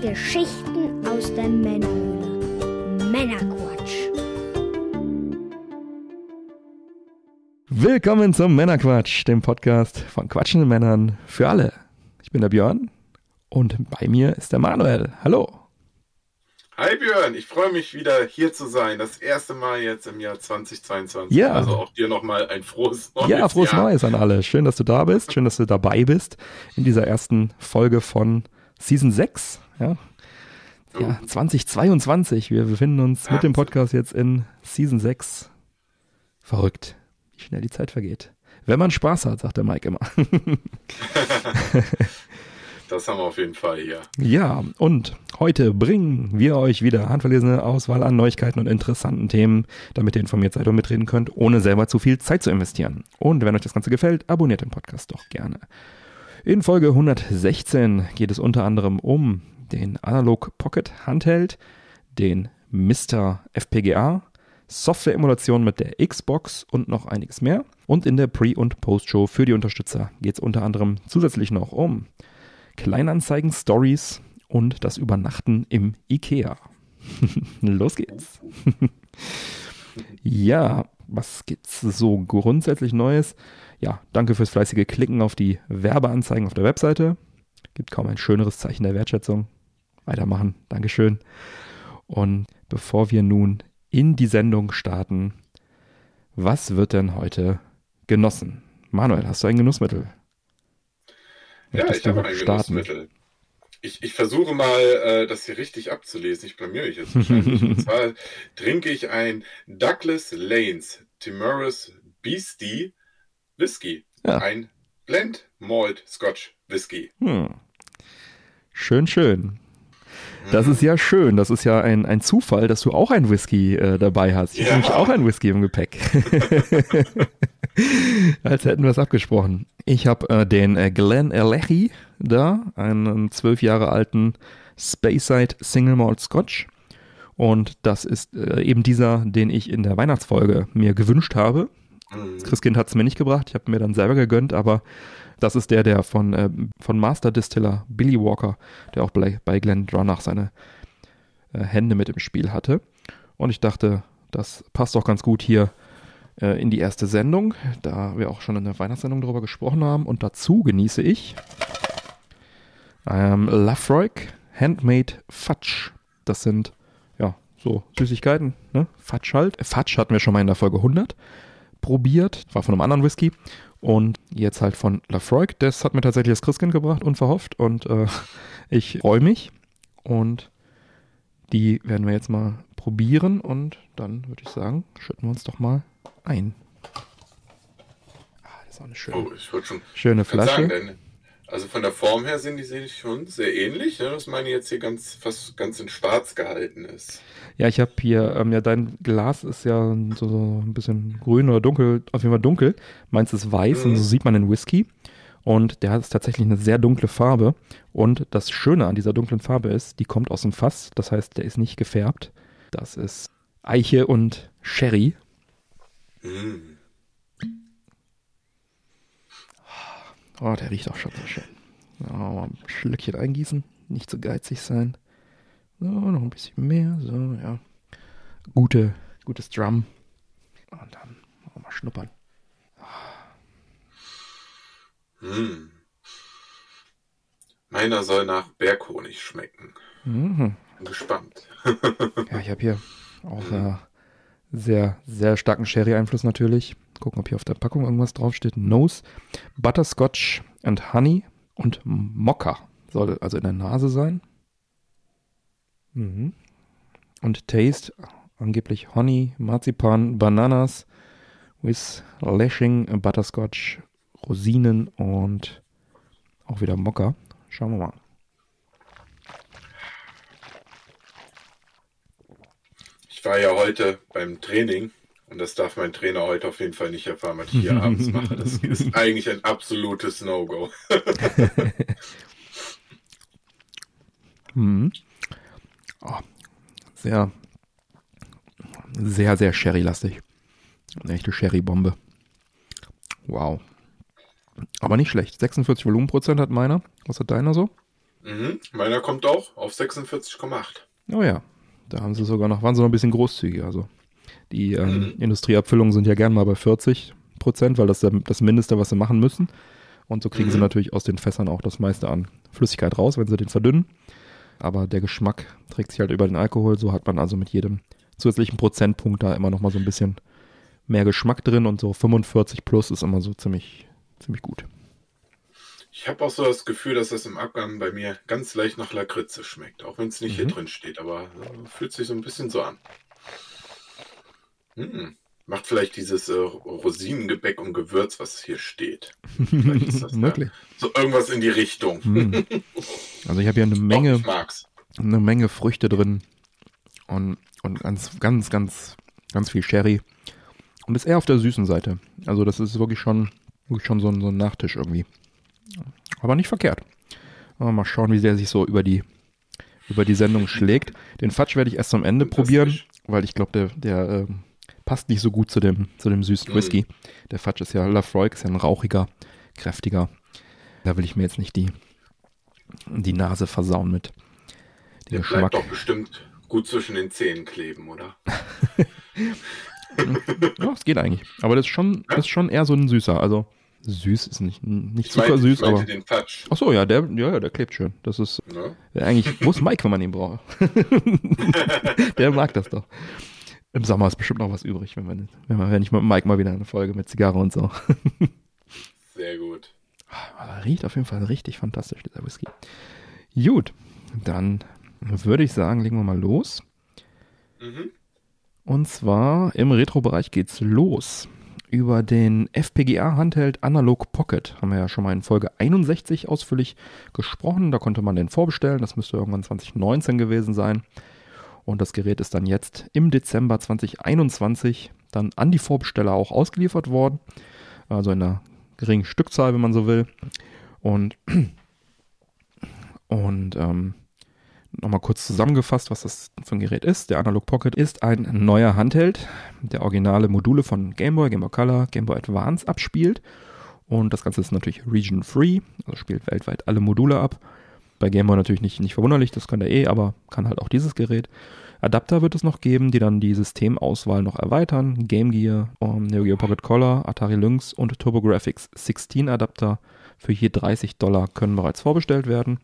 Geschichten aus der Männerhöhle. Männerquatsch. Willkommen zum Männerquatsch, dem Podcast von quatschenden Männern für alle. Ich bin der Björn und bei mir ist der Manuel. Hallo. Hi Björn, ich freue mich wieder hier zu sein. Das erste Mal jetzt im Jahr 2022. Ja. Also auch dir nochmal ein frohes neues Ja, frohes Jahr. Neues an alle. Schön, dass du da bist. Schön, dass du dabei bist in dieser ersten Folge von Season 6. Ja, ja 2022. Wir befinden uns mit dem. Podcast jetzt in Season 6. Verrückt, wie schnell die Zeit vergeht. Wenn man Spaß hat, sagt der Mike immer. Das haben wir auf jeden Fall hier. Ja, und heute bringen wir euch wieder handverlesene Auswahl an Neuigkeiten und interessanten Themen, damit ihr informiert seid und mitreden könnt, ohne selber zu viel Zeit zu investieren. Und wenn euch das Ganze gefällt, abonniert den Podcast doch gerne. In Folge 116 geht es unter anderem um den Analog Pocket Handheld, den Mr. FPGA, Software-Emulation mit der Xbox und noch einiges mehr. Und in der Pre- und Post-Show für die Unterstützer geht es unter anderem zusätzlich noch um Kleinanzeigen, Stories und das Übernachten im IKEA. Los geht's. ja, was gibt's so grundsätzlich Neues? Ja, danke fürs fleißige Klicken auf die Werbeanzeigen auf der Webseite. Gibt kaum ein schöneres Zeichen der Wertschätzung. Weitermachen. Dankeschön. Und bevor wir nun in die Sendung starten, was wird denn heute genossen? Manuel, hast du ein Genussmittel? Ja, Möchtest ich habe ein starten? Genussmittel. Ich, ich versuche mal, äh, das hier richtig abzulesen. Ich blamier mich jetzt wahrscheinlich. Und zwar trinke ich ein Douglas Lanes Timorous Beastie Whisky. Ja. Ein Blend Malt Scotch Whisky. Hm. Schön, schön. Das ist ja schön. Das ist ja ein, ein Zufall, dass du auch ein Whisky äh, dabei hast. Ich Ja. habe nämlich auch ein Whisky im Gepäck. Als hätten wir es abgesprochen. Ich habe äh, den äh, Glen Alechi da, einen zwölf Jahre alten Speyside Single Malt Scotch. Und das ist äh, eben dieser, den ich in der Weihnachtsfolge mir gewünscht habe. Mhm. Das Christkind hat es mir nicht gebracht, ich habe mir dann selber gegönnt, aber das ist der, der von, äh, von Master Distiller Billy Walker, der auch bei, bei Glenn Dronach seine äh, Hände mit im Spiel hatte. Und ich dachte, das passt doch ganz gut hier äh, in die erste Sendung, da wir auch schon in der Weihnachtssendung darüber gesprochen haben. Und dazu genieße ich ähm, Lafroig Handmade Fudge. Das sind ja so Süßigkeiten, ne? Fudge halt. Fudge hatten wir schon mal in der Folge 100 probiert, war von einem anderen Whisky und jetzt halt von Lafroig. Das hat mir tatsächlich das Christkind gebracht, unverhofft und äh, ich freue mich und die werden wir jetzt mal probieren und dann würde ich sagen, schütten wir uns doch mal ein. Ah, das ist auch eine schöne, Oh, schöne Flasche. sagen, also von der Form her sind die sich schon sehr ähnlich, ne? dass meine jetzt hier ganz fast ganz in Schwarz gehalten ist. Ja, ich habe hier, ähm, ja, dein Glas ist ja so, so ein bisschen grün oder dunkel, auf jeden Fall dunkel. Meins ist weiß Mhm. und so sieht man den Whisky. Und der hat tatsächlich eine sehr dunkle Farbe. Und das Schöne an dieser dunklen Farbe ist, die kommt aus dem Fass. Das heißt, der ist nicht gefärbt. Das ist Eiche und Sherry. Hm. Oh, der riecht auch schon sehr schön. Mal ein Schlückchen eingießen, nicht so geizig sein. So, noch ein bisschen mehr, so, ja. Gute, gutes Drum. Und dann auch mal schnuppern. Hm. Meiner soll nach Berghonig schmecken. Mhm. Bin gespannt. Ja, ich habe hier auch äh, sehr, sehr starken Sherry-Einfluss natürlich. Gucken, ob hier auf der Packung irgendwas draufsteht. Nose, Butterscotch and Honey und Mokka soll also in der Nase sein. Mhm. Und Taste, angeblich Honey, Marzipan, Bananas with Lashing, Butterscotch, Rosinen und auch wieder Mokka. Schauen wir mal. Ich war ja heute beim Training und das darf mein Trainer heute auf jeden Fall nicht erfahren, was ich hier abends mache. Das ist eigentlich ein absolutes No-Go. Mhm. Oh, sehr, sehr, sehr Sherry-lastig. Eine echte Sherry-Bombe. Wow. Aber nicht schlecht. 46 Volumenprozent hat meiner. Was hat deiner so? Mhm. Meiner kommt auch auf 46,8. Oh ja, da haben sie sogar noch, waren sie noch ein bisschen großzügiger. Also die ähm, mhm. Industrieabfüllungen sind ja gern mal bei 40 Prozent, weil das ist das Mindeste, was sie machen müssen. Und so kriegen mhm. sie natürlich aus den Fässern auch das meiste an Flüssigkeit raus, wenn sie den verdünnen. Aber der Geschmack trägt sich halt über den Alkohol. So hat man also mit jedem zusätzlichen Prozentpunkt da immer noch mal so ein bisschen mehr Geschmack drin und so 45 plus ist immer so ziemlich, ziemlich gut. Ich habe auch so das Gefühl, dass das im Abgang bei mir ganz leicht nach Lakritze schmeckt, auch wenn es nicht mhm. hier drin steht, aber äh, fühlt sich so ein bisschen so an. Hm. Macht vielleicht dieses äh, Rosinengebäck und Gewürz, was hier steht. Wirklich? So irgendwas in die Richtung. Hm. Also ich habe hier eine Menge, Doch, eine Menge Früchte drin und, und ganz, ganz, ganz, ganz viel Sherry. Und ist eher auf der süßen Seite. Also das ist wirklich schon, wirklich schon so ein, so ein Nachtisch irgendwie. Aber nicht verkehrt. Mal schauen, wie sehr sich so über die, über die Sendung schlägt. Den Fatsch werde ich erst am Ende probieren, weil ich glaube, der, der äh, passt nicht so gut zu dem, zu dem süßen Whisky. Mhm. Der Fatsch ist ja, Lafroy ist ja ein rauchiger, kräftiger. Da will ich mir jetzt nicht die, die Nase versauen mit. Der Geschmack. bleibt doch bestimmt gut zwischen den Zähnen kleben, oder? ja, es geht eigentlich. Aber das ist schon, das ist schon eher so ein süßer. Also süß ist nicht, nicht super meinte, süß, aber. Den Touch. Ach so, ja, der, ja, der klebt schön. Das ist ja. eigentlich, wo ist Mike, wenn man ihn braucht? der mag das doch. Im Sommer ist bestimmt noch was übrig, wenn, man, wenn, man, wenn ich mit Mike mal wieder eine Folge mit Zigarre und so. Sehr gut. Aber riecht auf jeden Fall richtig fantastisch, dieser Whisky. Gut, dann würde ich sagen, legen wir mal los. Mhm. Und zwar im Retro-Bereich geht's los. Über den FPGA-Handheld Analog Pocket haben wir ja schon mal in Folge 61 ausführlich gesprochen. Da konnte man den vorbestellen. Das müsste irgendwann 2019 gewesen sein. Und das Gerät ist dann jetzt im Dezember 2021 dann an die Vorbesteller auch ausgeliefert worden. Also in einer geringen Stückzahl, wenn man so will. Und, und ähm, nochmal kurz zusammengefasst, was das für ein Gerät ist. Der Analog Pocket ist ein neuer Handheld, der originale Module von Game Boy, Game Boy Color, Game Boy Advance abspielt. Und das Ganze ist natürlich region-free, also spielt weltweit alle Module ab. Bei Game Boy natürlich nicht, nicht verwunderlich, das kann der eh, aber kann halt auch dieses Gerät. Adapter wird es noch geben, die dann die Systemauswahl noch erweitern. Game Gear, um, Neo Geo Pocket Color, Atari Lynx und TurboGrafx 16 Adapter für je 30 Dollar können bereits vorbestellt werden.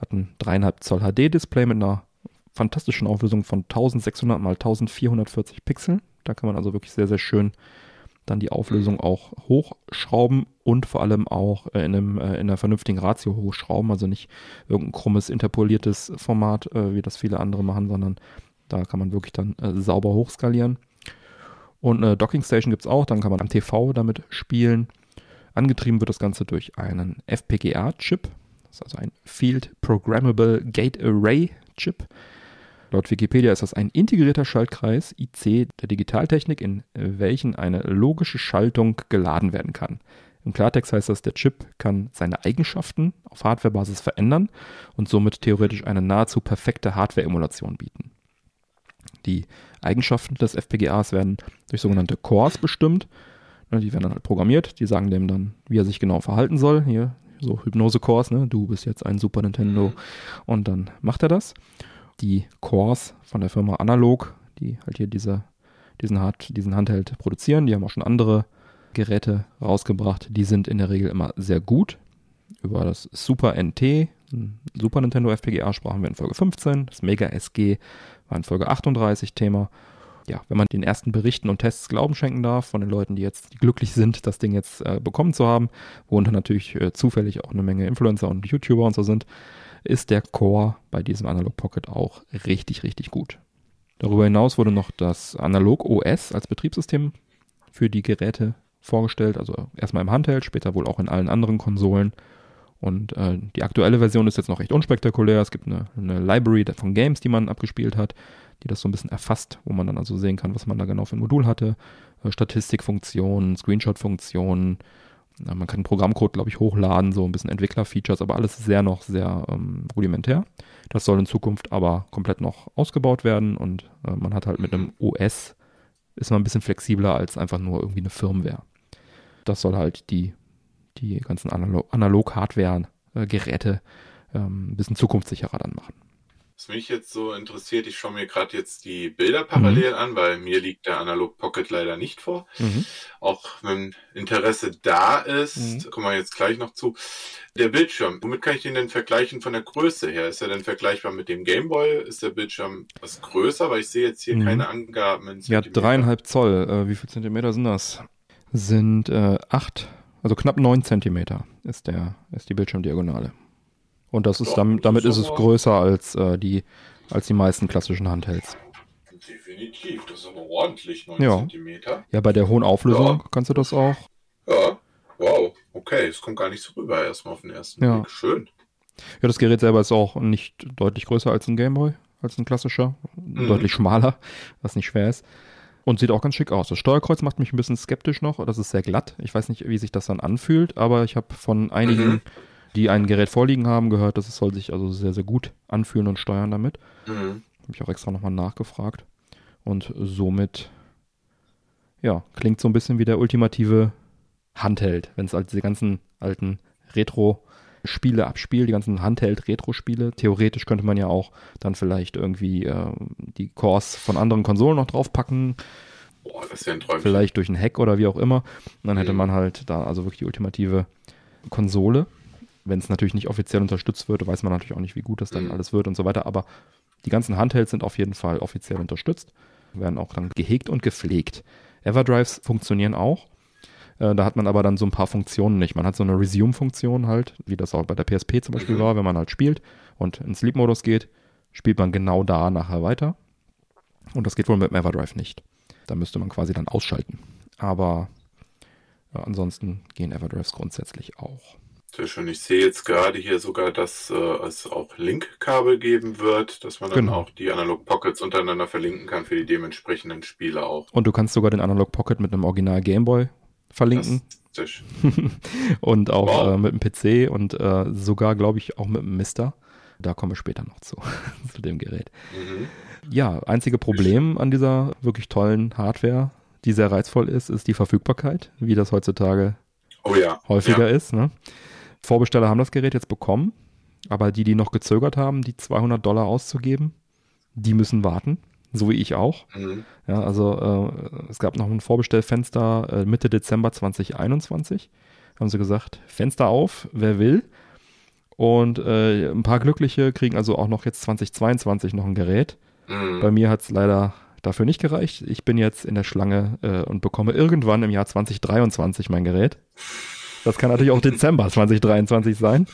Hat ein 3,5 Zoll HD-Display mit einer fantastischen Auflösung von 1600 x 1440 Pixeln. Da kann man also wirklich sehr, sehr schön dann die Auflösung auch hochschrauben und vor allem auch äh, in, einem, äh, in einer vernünftigen Ratio hochschrauben. Also nicht irgendein krummes, interpoliertes Format, äh, wie das viele andere machen, sondern da kann man wirklich dann sauber hochskalieren. Und eine Docking Station gibt es auch, dann kann man am TV damit spielen. Angetrieben wird das Ganze durch einen FPGA-Chip. Das ist also ein Field Programmable Gate Array Chip. Laut Wikipedia ist das ein integrierter Schaltkreis IC der Digitaltechnik, in welchen eine logische Schaltung geladen werden kann. Im Klartext heißt das, der Chip kann seine Eigenschaften auf Hardwarebasis verändern und somit theoretisch eine nahezu perfekte Hardware-Emulation bieten. Die Eigenschaften des FPGAs werden durch sogenannte Cores bestimmt. Ne, die werden dann halt programmiert, die sagen dem dann, wie er sich genau verhalten soll. Hier, so Hypnose-Cores, ne? du bist jetzt ein Super Nintendo mhm. und dann macht er das die Cores von der Firma Analog, die halt hier diese, diesen, Hard, diesen Handheld produzieren. Die haben auch schon andere Geräte rausgebracht. Die sind in der Regel immer sehr gut. Über das Super NT, Super Nintendo FPGA, sprachen wir in Folge 15. Das Mega SG war in Folge 38 Thema. Ja, wenn man den ersten Berichten und Tests Glauben schenken darf, von den Leuten, die jetzt glücklich sind, das Ding jetzt äh, bekommen zu haben, worunter natürlich äh, zufällig auch eine Menge Influencer und YouTuber und so sind, ist der Core bei diesem Analog Pocket auch richtig, richtig gut. Darüber hinaus wurde noch das Analog OS als Betriebssystem für die Geräte vorgestellt, also erstmal im Handheld, später wohl auch in allen anderen Konsolen. Und äh, die aktuelle Version ist jetzt noch recht unspektakulär. Es gibt eine, eine Library von Games, die man abgespielt hat, die das so ein bisschen erfasst, wo man dann also sehen kann, was man da genau für ein Modul hatte. Äh, Statistikfunktionen, Screenshot-Funktionen, man kann Programmcode, glaube ich, hochladen, so ein bisschen Entwickler-Features, aber alles sehr noch sehr ähm, rudimentär. Das soll in Zukunft aber komplett noch ausgebaut werden und äh, man hat halt mit einem OS ist man ein bisschen flexibler als einfach nur irgendwie eine Firmware. Das soll halt die, die ganzen Analog-Hardware-Geräte ähm, ein bisschen zukunftssicherer dann machen. Was mich jetzt so interessiert, ich schaue mir gerade jetzt die Bilder parallel mhm. an, weil mir liegt der Analog Pocket leider nicht vor. Mhm. Auch wenn Interesse da ist, mhm. kommen wir jetzt gleich noch zu. Der Bildschirm, womit kann ich den denn vergleichen von der Größe her? Ist er denn vergleichbar mit dem Gameboy? Ist der Bildschirm was größer? Weil ich sehe jetzt hier mhm. keine Angaben. In ja, dreieinhalb Zoll. Äh, wie viel Zentimeter sind das? Sind äh, acht, also knapp neun Zentimeter ist der, ist die Bildschirmdiagonale. Und das ist, damit, damit ist es größer als, äh, die, als die meisten klassischen Handhelds. Definitiv, das ist aber ordentlich, 9 ja. cm. Ja, bei der hohen Auflösung ja. kannst du das auch. Ja, wow, okay, es kommt gar nicht so rüber erstmal auf den ersten ja. Blick. Schön. Ja, das Gerät selber ist auch nicht deutlich größer als ein Gameboy, als ein klassischer. Mhm. Deutlich schmaler, was nicht schwer ist. Und sieht auch ganz schick aus. Das Steuerkreuz macht mich ein bisschen skeptisch noch. Das ist sehr glatt. Ich weiß nicht, wie sich das dann anfühlt, aber ich habe von einigen mhm die ein Gerät vorliegen haben, gehört, dass es soll sich also sehr, sehr gut anfühlen und steuern damit. Mhm. Habe ich auch extra nochmal nachgefragt. Und somit, ja, klingt so ein bisschen wie der ultimative Handheld, wenn es halt diese ganzen alten Retro-Spiele abspielt, die ganzen Handheld-Retro-Spiele. Theoretisch könnte man ja auch dann vielleicht irgendwie äh, die Cores von anderen Konsolen noch draufpacken. Boah, das ist ja ein Träumchen. Vielleicht durch einen Hack oder wie auch immer. Und dann hätte mhm. man halt da also wirklich die ultimative Konsole wenn es natürlich nicht offiziell unterstützt wird, weiß man natürlich auch nicht, wie gut das dann mhm. alles wird und so weiter. Aber die ganzen Handhelds sind auf jeden Fall offiziell unterstützt, werden auch dann gehegt und gepflegt. Everdrives funktionieren auch. Äh, da hat man aber dann so ein paar Funktionen nicht. Man hat so eine Resume-Funktion halt, wie das auch bei der PSP zum Beispiel mhm. war, wenn man halt spielt und in Sleep-Modus geht, spielt man genau da nachher weiter. Und das geht wohl mit dem Everdrive nicht. Da müsste man quasi dann ausschalten. Aber ja, ansonsten gehen Everdrives grundsätzlich auch. Sehr schön. Ich sehe jetzt gerade hier sogar, dass äh, es auch Link-Kabel geben wird, dass man dann genau. auch die Analog Pockets untereinander verlinken kann für die dementsprechenden Spiele auch. Und du kannst sogar den Analog Pocket mit einem Original Gameboy verlinken. Sehr schön. und auch wow. äh, mit dem PC und äh, sogar, glaube ich, auch mit dem Mister. Da kommen wir später noch zu, zu dem Gerät. Mhm. Ja, einzige Problem an dieser wirklich tollen Hardware, die sehr reizvoll ist, ist die Verfügbarkeit, wie das heutzutage oh ja. häufiger ja. ist. Ne? Vorbesteller haben das Gerät jetzt bekommen, aber die, die noch gezögert haben, die 200 Dollar auszugeben, die müssen warten, so wie ich auch. Mhm. Ja, also äh, es gab noch ein Vorbestellfenster äh, Mitte Dezember 2021. Haben sie gesagt, Fenster auf, wer will. Und äh, ein paar Glückliche kriegen also auch noch jetzt 2022 noch ein Gerät. Mhm. Bei mir hat es leider dafür nicht gereicht. Ich bin jetzt in der Schlange äh, und bekomme irgendwann im Jahr 2023 mein Gerät. Das kann natürlich auch Dezember 2023 sein.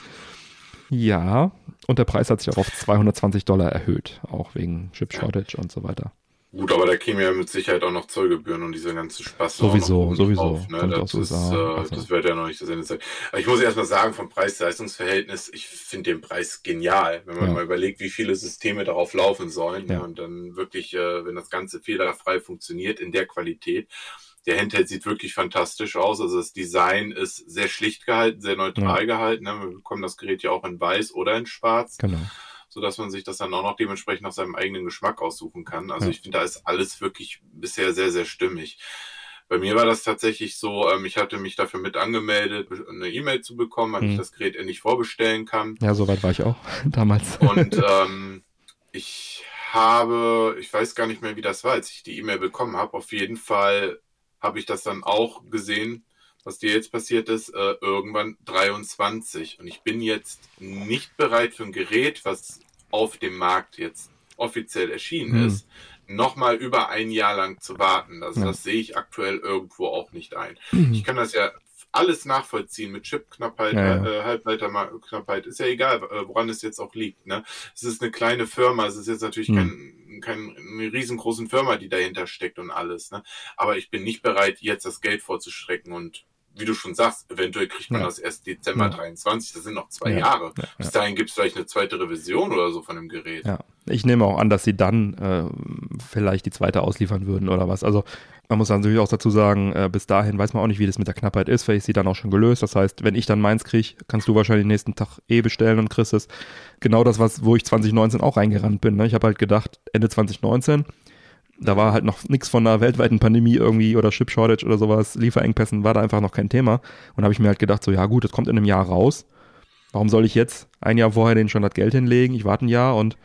Ja, und der Preis hat sich auch auf 220 Dollar erhöht, auch wegen Chip Shortage und so weiter. Gut, aber da käme ja mit Sicherheit auch noch Zollgebühren und dieser ganze Spaß. Sowieso, sowieso. Auf, ne? Das, ist, äh, also. das wird ja noch nicht das Ende sein. Aber ich muss erst mal sagen, vom Preis-Leistungs-Verhältnis, ich finde den Preis genial, wenn man ja. mal überlegt, wie viele Systeme darauf laufen sollen ja. und dann wirklich, äh, wenn das Ganze fehlerfrei funktioniert in der Qualität der Handheld sieht wirklich fantastisch aus. Also das Design ist sehr schlicht gehalten, sehr neutral ja. gehalten. Ne? Wir bekommen das Gerät ja auch in weiß oder in schwarz. Genau. So dass man sich das dann auch noch dementsprechend nach seinem eigenen Geschmack aussuchen kann. Also ja. ich finde, da ist alles wirklich bisher sehr, sehr stimmig. Bei mir war das tatsächlich so, ähm, ich hatte mich dafür mit angemeldet, eine E-Mail zu bekommen, weil mhm. ich das Gerät endlich vorbestellen kann. Ja, soweit war ich auch damals. Und ähm, ich habe, ich weiß gar nicht mehr, wie das war, als ich die E-Mail bekommen habe, auf jeden Fall habe ich das dann auch gesehen, was dir jetzt passiert ist, äh, irgendwann 23. Und ich bin jetzt nicht bereit für ein Gerät, was auf dem Markt jetzt offiziell erschienen mhm. ist, nochmal über ein Jahr lang zu warten. Also ja. das sehe ich aktuell irgendwo auch nicht ein. Mhm. Ich kann das ja alles nachvollziehen mit Chipknappheit, ja, ja. äh, Halbleiterknappheit, ist ja egal, äh, woran es jetzt auch liegt. Ne? Es ist eine kleine Firma, es ist jetzt natürlich mhm. kein keine riesengroßen Firma, die dahinter steckt und alles. Ne? Aber ich bin nicht bereit, jetzt das Geld vorzustrecken und wie du schon sagst, eventuell kriegt man ja. das erst Dezember ja. 23, das sind noch zwei ja. Jahre. Ja. Bis dahin gibt es vielleicht eine zweite Revision oder so von dem Gerät. Ja, ich nehme auch an, dass sie dann äh, vielleicht die zweite ausliefern würden oder was. Also man muss natürlich auch dazu sagen, äh, bis dahin weiß man auch nicht, wie das mit der Knappheit ist. Vielleicht ist sie dann auch schon gelöst. Das heißt, wenn ich dann meins kriege, kannst du wahrscheinlich den nächsten Tag eh bestellen und kriegst es. Genau das, was, wo ich 2019 auch reingerannt bin. Ne? Ich habe halt gedacht, Ende 2019, da war halt noch nichts von einer weltweiten Pandemie irgendwie oder Chip Shortage oder sowas, Lieferengpässen war da einfach noch kein Thema. Und habe ich mir halt gedacht, so ja gut, das kommt in einem Jahr raus Warum soll ich jetzt ein Jahr vorher den schon das Geld hinlegen? Ich warte ein Jahr und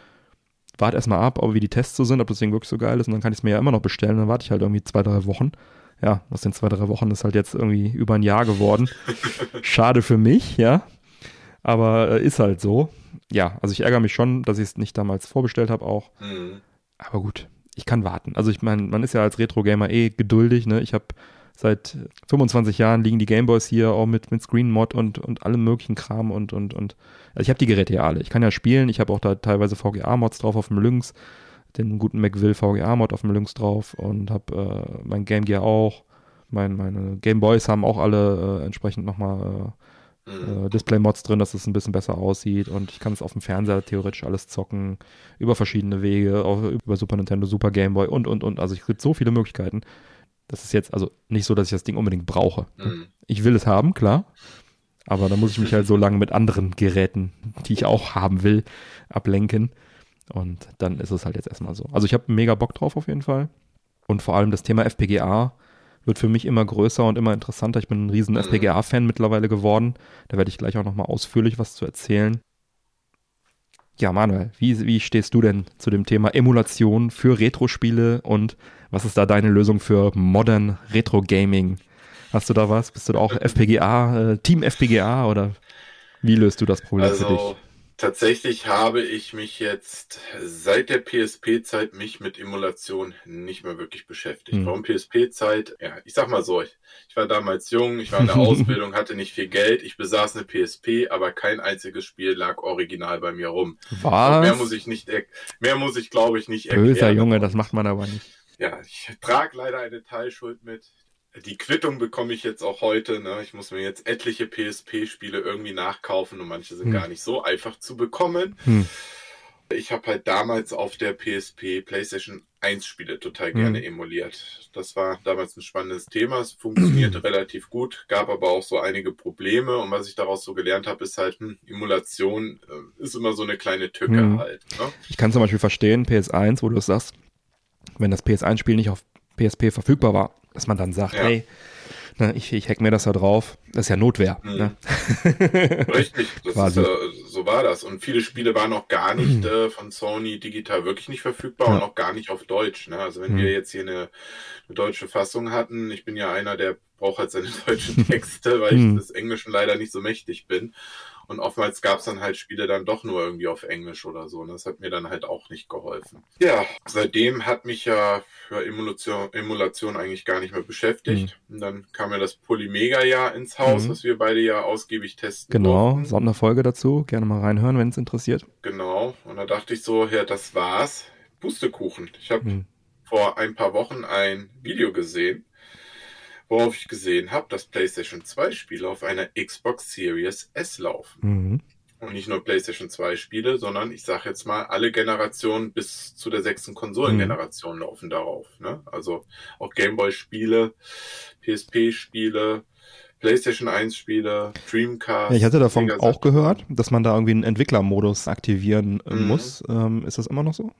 warte erstmal ab, ob wie die Tests so sind, ob das Ding wirklich so geil ist und dann kann ich es mir ja immer noch bestellen. Dann warte ich halt irgendwie zwei, drei Wochen. Ja, aus den zwei, drei Wochen ist halt jetzt irgendwie über ein Jahr geworden. Schade für mich, ja. Aber äh, ist halt so. Ja, also ich ärgere mich schon, dass ich es nicht damals vorbestellt habe auch. Mhm. Aber gut, ich kann warten. Also ich meine, man ist ja als Retro-Gamer eh geduldig, ne? Ich habe seit 25 Jahren liegen die Gameboys hier auch mit, mit Screen Mod und, und allem möglichen Kram und, und, und. Also ich habe die Geräte ja alle. Ich kann ja spielen. Ich habe auch da teilweise VGA-Mods drauf auf dem Lynx. Den guten McVille VGA-Mod auf dem Lynx drauf und habe äh, mein Game Gear auch. Mein, meine Gameboys haben auch alle äh, entsprechend nochmal äh, Mhm. äh, Display-Mods drin, dass es ein bisschen besser aussieht und ich kann es auf dem Fernseher theoretisch alles zocken, über verschiedene Wege, auch über Super Nintendo, Super Game Boy und, und, und. Also es gibt so viele Möglichkeiten. Das ist jetzt also nicht so, dass ich das Ding unbedingt brauche. Mhm. Ich will es haben, klar. Aber da muss ich mich halt so lange mit anderen Geräten, die ich auch haben will, ablenken. Und dann ist es halt jetzt erstmal so. Also ich habe mega Bock drauf auf jeden Fall. Und vor allem das Thema FPGA wird für mich immer größer und immer interessanter. Ich bin ein riesen Mhm. FPGA-Fan mittlerweile geworden. Da werde ich gleich auch nochmal ausführlich was zu erzählen. Ja, Manuel, wie, wie stehst du denn zu dem Thema Emulation für Retro-Spiele und was ist da deine Lösung für Modern Retro-Gaming? Hast du da was? Bist du da auch FPGA, äh, Team FPGA oder wie löst du das Problem für dich? Tatsächlich habe ich mich jetzt seit der PSP-Zeit mich mit Emulation nicht mehr wirklich beschäftigt. Hm. Warum PSP-Zeit? Ja, ich sag mal so, ich, ich war damals jung, ich war in der Ausbildung, hatte nicht viel Geld, ich besaß eine PSP, aber kein einziges Spiel lag original bei mir rum. Und Mehr muss Was? ich nicht, mehr muss ich glaube ich nicht erklären. Böser Junge, das macht man aber nicht. Ja, ich trage leider eine Teilschuld mit. Die Quittung bekomme ich jetzt auch heute. Ne? Ich muss mir jetzt etliche PSP-Spiele irgendwie nachkaufen und manche sind Hm. gar nicht so einfach zu bekommen. Hm. Ich habe halt damals auf der PSP PlayStation 1 Spiele total Hm. gerne emuliert. Das war damals ein spannendes Thema. Es funktionierte relativ gut, gab aber auch so einige Probleme. Und was ich daraus so gelernt habe, ist halt, hm, Emulation äh, ist immer so eine kleine Tücke Hm. halt. Ne? Ich kann zum Beispiel verstehen, PS1, wo du es sagst, wenn das PS1-Spiel nicht auf PSP verfügbar war, dass man dann sagt, Ja. hey, ne, ich, ich hack mir das da drauf. Das ist ja Notwehr. Mhm. Ne? Richtig, ist, äh, so war das. Und viele Spiele waren auch gar nicht äh, von Sony digital wirklich nicht verfügbar Ja. und auch gar nicht auf Deutsch. Ne? Also wenn Hm. wir jetzt hier eine, eine deutsche Fassung hatten, ich bin ja einer, der braucht halt seine deutschen Texte, weil ich des Englischen leider nicht so mächtig bin. Und oftmals gab es dann halt Spiele dann doch nur irgendwie auf Englisch oder so. Und das hat mir dann halt auch nicht geholfen. Ja, seitdem hat mich ja für Emulation, Emulation eigentlich gar nicht mehr beschäftigt. Und dann kam ja das Polymega-Jahr ins Haus, Mhm. was wir beide ja ausgiebig testen Genau, durften. Sonderfolge dazu. Gerne mal reinhören, wenn es interessiert. Genau. Und da dachte ich so, ja, das war's. Pustekuchen. Ich habe Hm. vor ein paar Wochen ein Video gesehen, worauf ich gesehen habe, dass PlayStation 2 Spiele auf einer Xbox Series S laufen. Mhm. Und nicht nur PlayStation 2 Spiele, sondern ich sage jetzt mal, alle Generationen bis zu der sechsten Konsolengeneration laufen darauf. Ne? Also auch Gameboy-Spiele, PSP-Spiele, PlayStation 1-Spiele, Dreamcast. Ja, ich hatte davon Sega auch gehört, dass man da irgendwie einen Entwicklermodus aktivieren äh, Mhm. muss. Ähm, ist das immer noch so?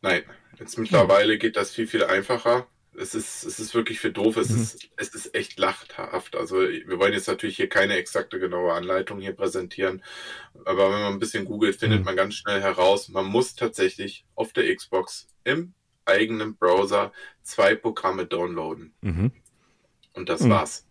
Nein, jetzt mittlerweile geht das viel, viel einfacher. Es ist, es ist wirklich für doof, es, Mhm. ist, es ist echt lachhaft. Also wir wollen jetzt natürlich hier keine exakte, genaue Anleitung hier präsentieren, aber wenn man ein bisschen googelt, findet Mhm. man ganz schnell heraus, man muss tatsächlich auf der Xbox im eigenen Browser zwei Programme downloaden. Mhm. Und das Mhm. war's.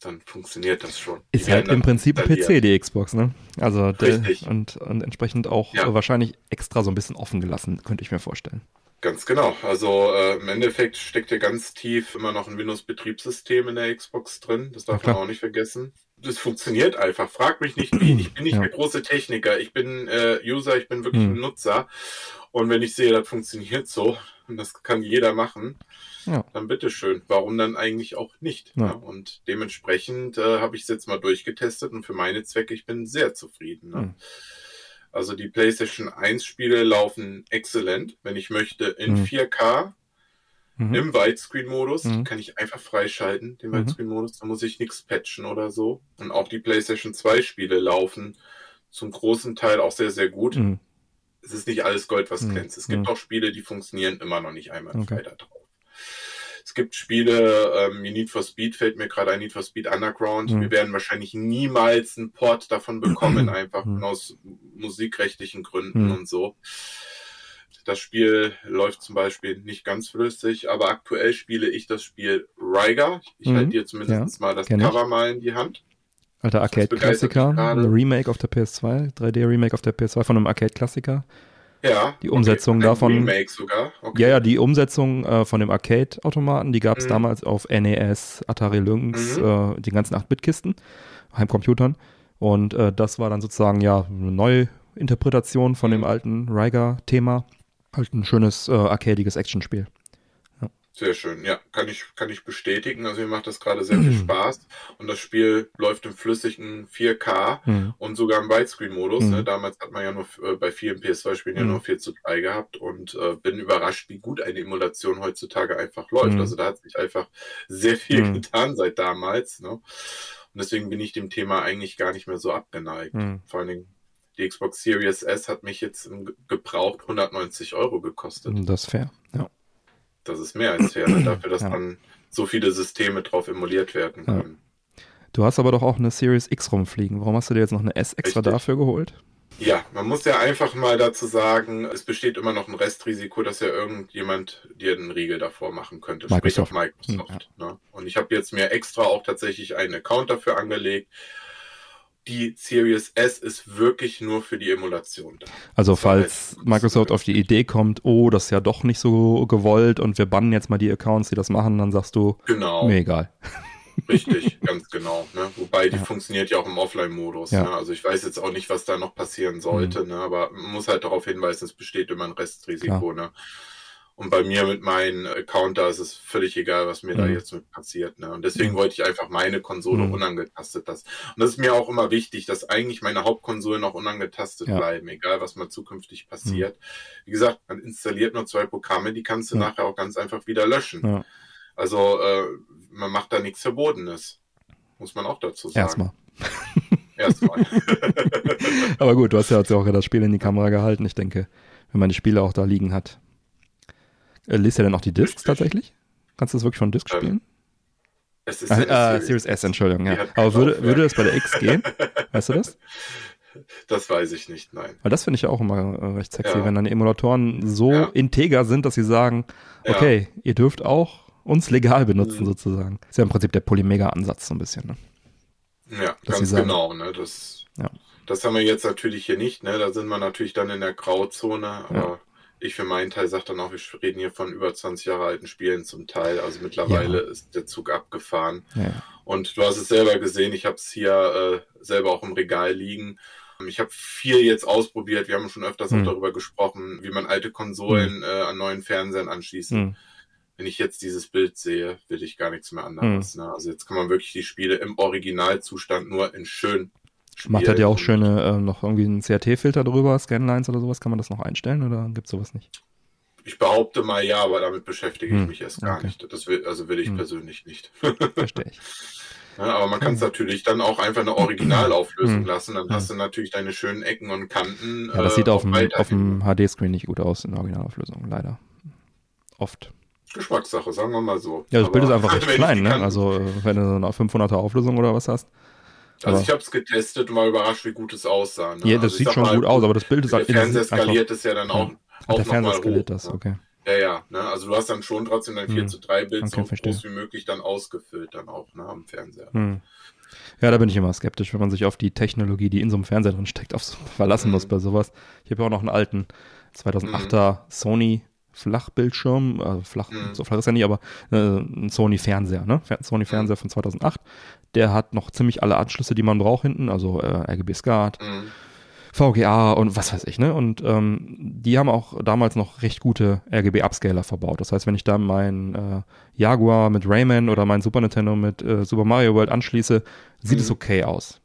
Dann funktioniert das schon. Ist halt im Prinzip. PC, die Xbox, ne? Also der, Richtig. und, und entsprechend auch Ja. wahrscheinlich extra so ein bisschen offen gelassen, könnte ich mir vorstellen. Ganz genau. Also äh, im Endeffekt steckt ja ganz tief immer noch ein Windows-Betriebssystem in der Xbox drin. Das darf Ja, man auch nicht vergessen. Das funktioniert einfach. Frag mich nicht wie. Ich bin nicht Ja. der große Techniker. Ich bin äh, User, ich bin wirklich Hm. ein Nutzer. Und wenn ich sehe, das funktioniert so, und das kann jeder machen, Ja. dann bitteschön. Warum dann eigentlich auch nicht? Ja. Ja. Und dementsprechend äh, habe ich es jetzt mal durchgetestet und für meine Zwecke, ich bin sehr zufrieden. Ne? Hm. Also die PlayStation 1 Spiele laufen exzellent. Wenn ich möchte, in Hm. 4K Mhm. im Widescreen-Modus Mhm. kann ich einfach freischalten, den Mhm. Widescreen-Modus. Da muss ich nichts patchen oder so. Und auch die PlayStation 2-Spiele laufen zum großen Teil auch sehr, sehr gut. Mhm. Es ist nicht alles Gold, was Mhm. glänzt. Es gibt Mhm. auch Spiele, die funktionieren immer noch nicht einmal Okay. drauf. Es gibt Spiele, ähm, Need for Speed fällt mir gerade ein, Need for Speed Underground. Mhm. Wir werden wahrscheinlich niemals einen Port davon bekommen, einfach Mhm. aus musikrechtlichen Gründen Mhm. und so. Das Spiel läuft zum Beispiel nicht ganz flüssig, aber aktuell spiele ich das Spiel Rygar. Ich Mhm. halte dir zumindest mal das kenn ich. Cover mal in die Hand. Alter Arcade-Klassiker, ein Remake auf der PS2, 3D-Remake auf der PS2 von einem Arcade-Klassiker. Ja. Die Umsetzung ein davon- Remake sogar. Okay. Ja, ja, die Umsetzung äh, von dem Arcade-Automaten, die gab es Mhm. damals auf NES, Atari Lynx, Mhm. äh, die ganzen 8-Bit-Kisten, Heimcomputern. Und äh, das war dann sozusagen ja eine Neuinterpretation von dem Mhm. alten Riger-Thema. Halt ein schönes, äh, arcadiges Actionspiel. Sehr schön, ja, kann ich, kann ich bestätigen. Also mir macht das gerade sehr viel Spaß. Und das Spiel läuft im flüssigen 4K Mhm. und sogar im Widescreen-Modus. Mhm. Ne? Damals hat man ja nur äh, bei vielen PS2-Spielen ja Mhm. nur 4 zu 3 gehabt und äh, bin überrascht, wie gut eine Emulation heutzutage einfach läuft. Mhm. Also da hat sich einfach sehr viel Mhm. getan seit damals. Ne? Und deswegen bin ich dem Thema eigentlich gar nicht mehr so abgeneigt. Mhm. Vor allen Dingen die Xbox Series S hat mich jetzt im Ge- gebraucht 190 Euro gekostet. Das ist fair. Ja. Das ist mehr als fair, dafür, dass Ja. dann so viele Systeme drauf emuliert werden Ja. können. Du hast aber doch auch eine Series X rumfliegen. Warum hast du dir jetzt noch eine S extra Richtig. dafür geholt? Ja, man muss ja einfach mal dazu sagen, es besteht immer noch ein Restrisiko, dass ja irgendjemand dir einen Riegel davor machen könnte, sprich Microsoft. auf Microsoft. Ne? Und ich habe jetzt mir extra auch tatsächlich einen Account dafür angelegt. Die Series S ist wirklich nur für die Emulation da. Also war falls halt- Microsoft auf die Idee kommt, oh, das ist ja doch nicht so gewollt und wir bannen jetzt mal die Accounts, die das machen, dann sagst du, Genau. mir egal. Richtig, ganz genau. Ne? Wobei die Ja. funktioniert ja auch im Offline-Modus. Ja. Ne? Also ich weiß jetzt auch nicht, was da noch passieren sollte, ne? aber man muss halt darauf hinweisen, es besteht immer ein Restrisiko. Ne? Und bei mir mit meinem Account da ist es völlig egal, was mir da Mhm. jetzt mit passiert. Ne? Und deswegen Mhm. wollte ich einfach meine Konsole Mhm. unangetastet lassen. Und das ist mir auch immer wichtig, dass eigentlich meine Hauptkonsolen auch unangetastet Ja. Mhm. bleiben, egal was mal zukünftig passiert. Wie gesagt, man installiert nur zwei Programme, die kannst du Ja. nachher auch ganz einfach wieder löschen. Ja. Also äh, man macht da nichts Verbotenes. Muss man auch dazu sagen. Erstmal. Erstmal. Aber gut, du hast ja jetzt auch das Spiel in die Kamera gehalten. Ich denke, wenn man die Spiele auch da liegen hat. Äh, liest ja dann auch die Discs tatsächlich? Kannst du das wirklich von Disc Ähm, spielen? es ist eine äh, Series. S, Entschuldigung, ja. Aber würde, würde das bei der X gehen? Weißt du das? Das weiß ich nicht, nein. Weil das finde ich ja auch immer äh, recht sexy, Ja. wenn dann Emulatoren so Ja. integer sind, dass sie sagen, okay, ihr dürft auch uns legal benutzen Mhm. sozusagen. Ist ja im Prinzip der. Polymega-Ansatz so ein bisschen. Ne? Ja, Dass ganz sagen- genau. Ne? Das, das haben wir jetzt natürlich hier nicht. Ne? Da sind wir natürlich dann in der Grauzone. Aber ich für meinen Teil sage dann auch, wir reden hier von über 20 Jahre alten Spielen zum Teil. Also mittlerweile ist der Zug abgefahren. Ja, ja. Und du hast es selber gesehen, ich habe es hier äh, selber auch im Regal liegen. Ich habe viel jetzt ausprobiert. Wir haben schon öfters Hm. auch darüber gesprochen, wie man alte Konsolen äh, an neuen Fernsehern anschließen. Hm. Wenn ich jetzt dieses Bild sehe, will ich gar nichts mehr anderes. Hm. Ne? Also jetzt kann man wirklich die Spiele im Originalzustand nur in schön spielen. Macht halt ja auch schöne, äh, noch irgendwie einen CRT-Filter drüber, Scanlines oder sowas. Kann man das noch einstellen oder gibt's sowas nicht? Ich behaupte mal ja, aber damit beschäftige ich Hm. mich erst gar Okay. nicht. Das will, also will ich Hm. persönlich nicht. Verstehe ich. Ja, aber man kann es natürlich dann auch einfach eine Originalauflösung Hm. lassen. Dann hast du natürlich deine schönen Ecken und Kanten. Ja, das äh, sieht auf auf dem HD-Screen nicht gut aus in der Originalauflösung, leider. Oft. Geschmackssache, sagen wir mal so. Ja, das Bild ist Aber einfach recht klein, ne? Also, äh, wenn du so eine 500er Auflösung oder was hast. Also aber- ich habe es getestet und war überrascht, wie gut es aussah. Ne? Ja, das also sieht schon mal, gut aus, aber das Bild ist Der halt Fernseher einfach- skaliert es ja dann auch, Ach, auch der Fernseher skaliert hoch. das, ne? okay. Ja, ja. Ne? Also du hast dann schon trotzdem dein 4 Hm. zu 3 Bild Okay, so verstehe. groß wie möglich dann ausgefüllt dann auch ne, am Fernseher. Hm. Ja, da bin ich immer skeptisch, wenn man sich auf die Technologie, die in so einem Fernseher drin steckt, aufs verlassen Mhm. muss bei sowas. Ich habe ja auch noch einen alten 2008er Sony Flachbildschirm, also flach, Mhm. so flach ist er nicht, aber äh, ein Sony Fernseher, ne? Sony Fernseher von 2008. Der hat noch ziemlich alle Anschlüsse, die man braucht hinten, also äh, RGB SCART, Mhm. VGA und was weiß ich, ne? Und ähm, die haben auch damals noch recht gute RGB-Upscaler verbaut. Das heißt, wenn ich da meinen äh, Jaguar mit Rayman oder mein Super Nintendo mit äh, Super Mario World anschließe, sieht Mhm. es okay aus.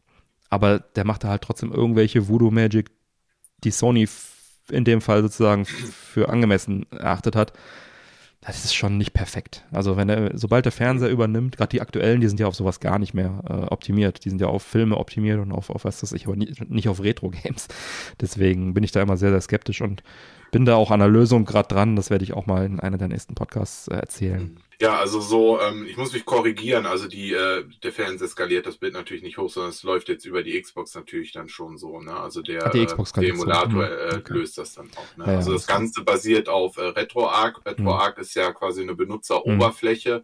Aber der macht da halt trotzdem irgendwelche Voodoo Magic, die Sony in dem Fall sozusagen für angemessen erachtet hat. Das ist schon nicht perfekt. Also wenn er, sobald der Fernseher übernimmt, gerade die aktuellen, die sind ja auf sowas gar nicht mehr äh, optimiert. Die sind ja auf Filme optimiert und auf, auf was weiß ich, aber nie, nicht auf Retro-Games. Deswegen bin ich da immer sehr, sehr skeptisch und bin da auch an der Lösung gerade dran. Das werde ich auch mal in einer der nächsten Podcasts äh, erzählen. Ja, also so, ähm, ich muss mich korrigieren. Also die, äh, der Fernseher skaliert das Bild natürlich nicht hoch, sondern es läuft jetzt über die Xbox natürlich dann schon so. Ne? Also der, Ach, äh, der Emulator äh, okay. löst das dann auch. Ne? Ja, also das Ganze basiert auf äh, RetroArch. RetroArch ist ja quasi eine Benutzeroberfläche,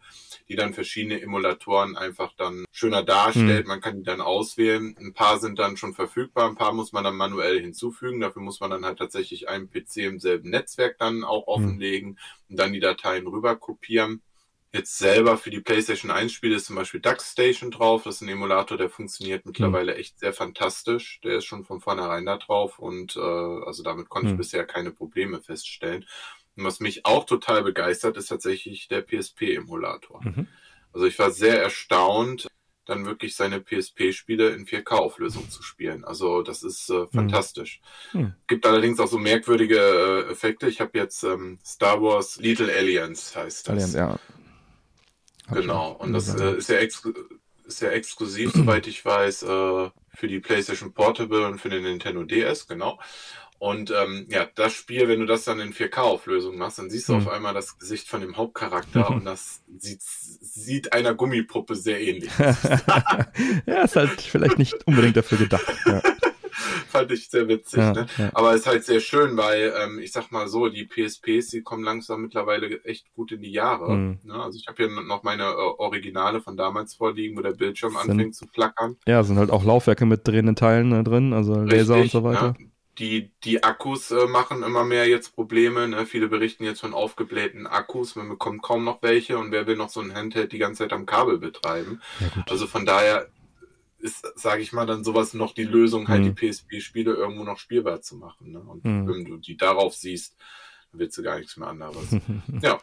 die dann verschiedene Emulatoren einfach dann schöner darstellt. Man kann die dann auswählen. Ein paar sind dann schon verfügbar, ein paar muss man dann manuell hinzufügen. Dafür muss man dann halt tatsächlich einen PC im selben Netzwerk dann auch offenlegen und dann die Dateien rüber kopieren. Jetzt selber für die PlayStation 1 Spiele ist zum Beispiel DuckStation drauf. Das ist ein Emulator, der funktioniert mittlerweile echt sehr fantastisch. Der ist schon von vornherein da drauf und äh, also damit konnte Hm. ich bisher keine Probleme feststellen. Und was mich auch total begeistert, ist tatsächlich der PSP-Emulator. Mhm. Also ich war sehr erstaunt, dann wirklich seine PSP-Spiele in 4K-Auflösung zu spielen. Also das ist äh, fantastisch. Hm. Gibt allerdings auch so merkwürdige äh, Effekte. Ich habe jetzt ähm, Star Wars Little Aliens heißt das. Allianz, ja. Genau. Und das äh, ist ja, ist ja exklusiv, soweit ich weiß, äh, für die PlayStation Portable und für den Nintendo DS, genau. Und ähm, ja, das Spiel, wenn du das dann in 4K-Auflösung machst, dann siehst du Hm. auf einmal das Gesicht von dem Hauptcharakter und das sieht, sieht einer Gummipuppe sehr ähnlich. ja, ist halt vielleicht nicht unbedingt dafür gedacht. Ja, Fand ich sehr witzig. ja, Ne? ja. Aber es ist halt sehr schön, weil ähm, ich sag mal so, die PSPs, die kommen langsam mittlerweile echt gut in die Jahre. Mhm. Ne? Also ich habe hier noch meine äh, Originale von damals vorliegen, wo der Bildschirm Sind- anfängt zu flackern. ja, sind halt auch Laufwerke mit drehenden Teilen äh, drin, also Laser und Richtig, so weiter. Ne? Die, die Akkus äh, machen immer mehr jetzt Probleme. Ne? Viele berichten jetzt von aufgeblähten Akkus. Man bekommt kaum noch welche und wer will noch so ein Handheld die ganze Zeit am Kabel betreiben? Ja. Also von daher ist, sage ich mal, dann sowas noch die Lösung, halt Mhm. die PSP-Spiele irgendwo noch spielbar zu machen. Ne? Und Mhm. wenn du die darauf siehst, dann willst du gar nichts mehr anderes. ja.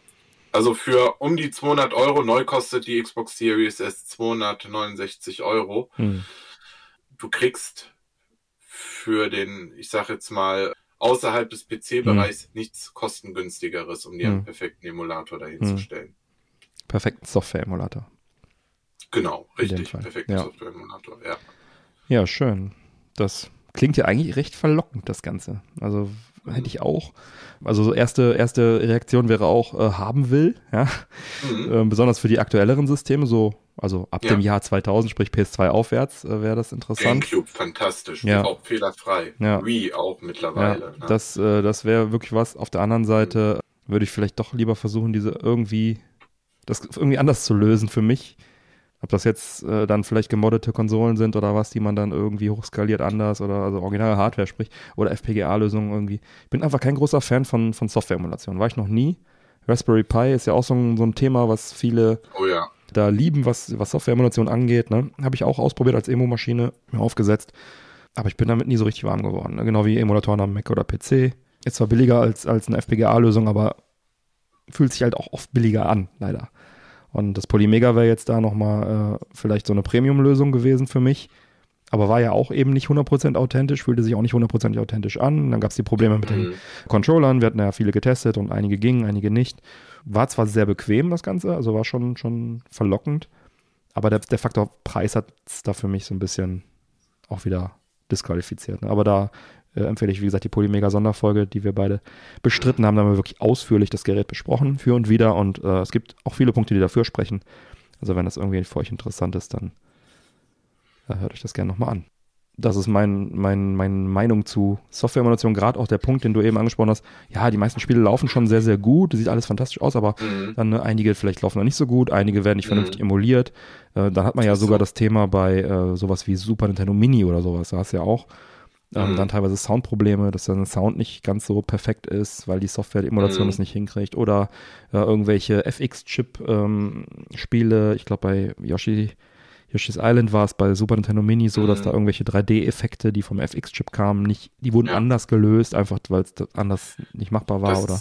Also für um die 200 Euro, neu kostet die Xbox Series S 269 Euro. Hm. Du kriegst für den, ich sag jetzt mal, außerhalb des PC-Bereichs nichts kostengünstigeres, um dir einen Mhm. perfekten Emulator dahinzustellen. Perfekten Software-Emulator. Genau, richtig. Fall, Perfekter ja. Software-Emulator, ja. Ja, schön. Das klingt ja eigentlich recht verlockend, das Ganze. Also hätte ich auch. Also so erste, erste Reaktion wäre auch äh, haben will, ja. Mhm. Ähm, besonders für die aktuelleren Systeme, so, also ab Ja. dem Jahr 2000, sprich PS2 aufwärts, äh, wäre das interessant. Gamecube, fantastisch. Ja. Auch fehlerfrei. Ja. Wii auch Ja, mittlerweile. ne? das, äh, das wäre wirklich was. Auf der anderen Seite würde ich vielleicht doch lieber versuchen, diese irgendwie, das irgendwie anders zu lösen für mich. Ob das jetzt äh, dann vielleicht gemoddete Konsolen sind oder was, die man dann irgendwie hochskaliert anders oder also originale Hardware sprich oder FPGA-Lösungen irgendwie. Ich bin einfach kein großer Fan von, von Software-Emulation. War ich noch nie. Raspberry Pi ist ja auch so ein, so ein Thema, was viele oh ja. da lieben, was, was Software-Emulation angeht. Ne? Habe ich auch ausprobiert als Emo-Maschine, mir aufgesetzt. Aber ich bin damit nie so richtig warm geworden. Ne? Genau wie Emulatoren am Mac oder PC. Ist zwar billiger als, als eine FPGA-Lösung, aber fühlt sich halt auch oft billiger an, leider. Und das Polymega wäre jetzt da nochmal äh, vielleicht so eine Premium-Lösung gewesen für mich. Aber war ja auch eben nicht 100% authentisch, fühlte sich auch nicht 100% authentisch an. Dann gab es die Probleme mit den Mhm. Controllern. Wir hatten ja viele getestet und einige gingen, einige nicht. War zwar sehr bequem, das Ganze, also war schon, schon verlockend. Aber der, der Faktor Preis hat es da für mich so ein bisschen auch wieder disqualifiziert. Ne? Aber da äh, empfehle ich, wie gesagt, die Polymega-Sonderfolge, die wir beide bestritten haben. Da haben wir wirklich ausführlich das Gerät besprochen, für und wieder. Und äh, es gibt auch viele Punkte, die dafür sprechen. Also wenn das irgendwie für euch interessant ist, dann äh, hört euch das gerne nochmal an. Das ist mein, mein, meine Meinung zu Software-Emulation. Gerade auch der Punkt, den du eben angesprochen hast. Ja, die meisten Spiele laufen schon sehr, sehr gut. Sieht alles fantastisch aus, aber Mhm. dann äh, einige vielleicht laufen noch nicht so gut, einige werden nicht Mhm. vernünftig emuliert. Äh, dann hat man ja So. sogar das Thema bei äh, sowas wie Super Nintendo Mini oder sowas, da hast du ja auch. Ähm, Mhm. Dann teilweise Soundprobleme, dass dann der Sound nicht ganz so perfekt ist, weil die Software die Emulation Mhm. es nicht hinkriegt. Oder äh, irgendwelche FX-Chip-Spiele, ich glaube bei Yoshi, Yoshi's Island war es bei Super Nintendo Mini so, dass Mhm. da irgendwelche 3D-Effekte, die vom FX-Chip kamen, nicht, die wurden Ja. anders gelöst, einfach weil es anders nicht machbar war Das oder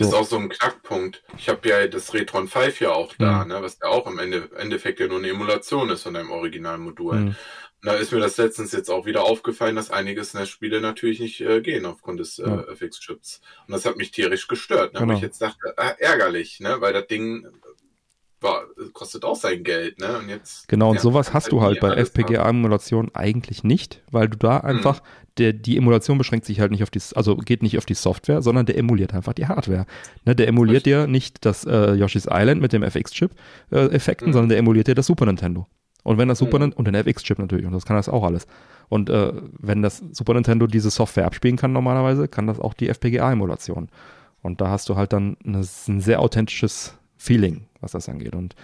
ist so. auch so ein Knackpunkt. Ich habe ja das Retron 5 ja auch da, Mhm. ne, was ja auch im Ende, Endeffekt ja nur eine Emulation ist von einem Originalmodul. Mhm. Und da ist mir das letztens jetzt auch wieder aufgefallen, dass einige SNES-Spiele natürlich nicht äh, gehen aufgrund des äh, Ja. FX-Chips. Und das hat mich tierisch gestört, ne, Genau. wo ich jetzt dachte, ah, ärgerlich, ne, weil das Ding war, kostet auch sein Geld, ne? Und jetzt, Genau, und ja, sowas hast du halt bei. FPGA-Emulation eigentlich nicht, weil du da einfach, der, die Emulation beschränkt sich halt nicht auf die, also geht nicht auf die Software, sondern der emuliert einfach die Hardware. Ne, der emuliert dir nicht das äh, Yoshi's Island mit dem FX-Chip-Effekten, Mhm. sondern der emuliert dir das Super Nintendo. Und wenn das Super Mhm. Nintendo, und den FX-Chip natürlich, und das kann das auch alles. Und äh, wenn das Super Nintendo diese Software abspielen kann normalerweise, kann das auch die FPGA-Emulation. Und da hast du halt dann eine, ein sehr authentisches Feeling, was das angeht. Und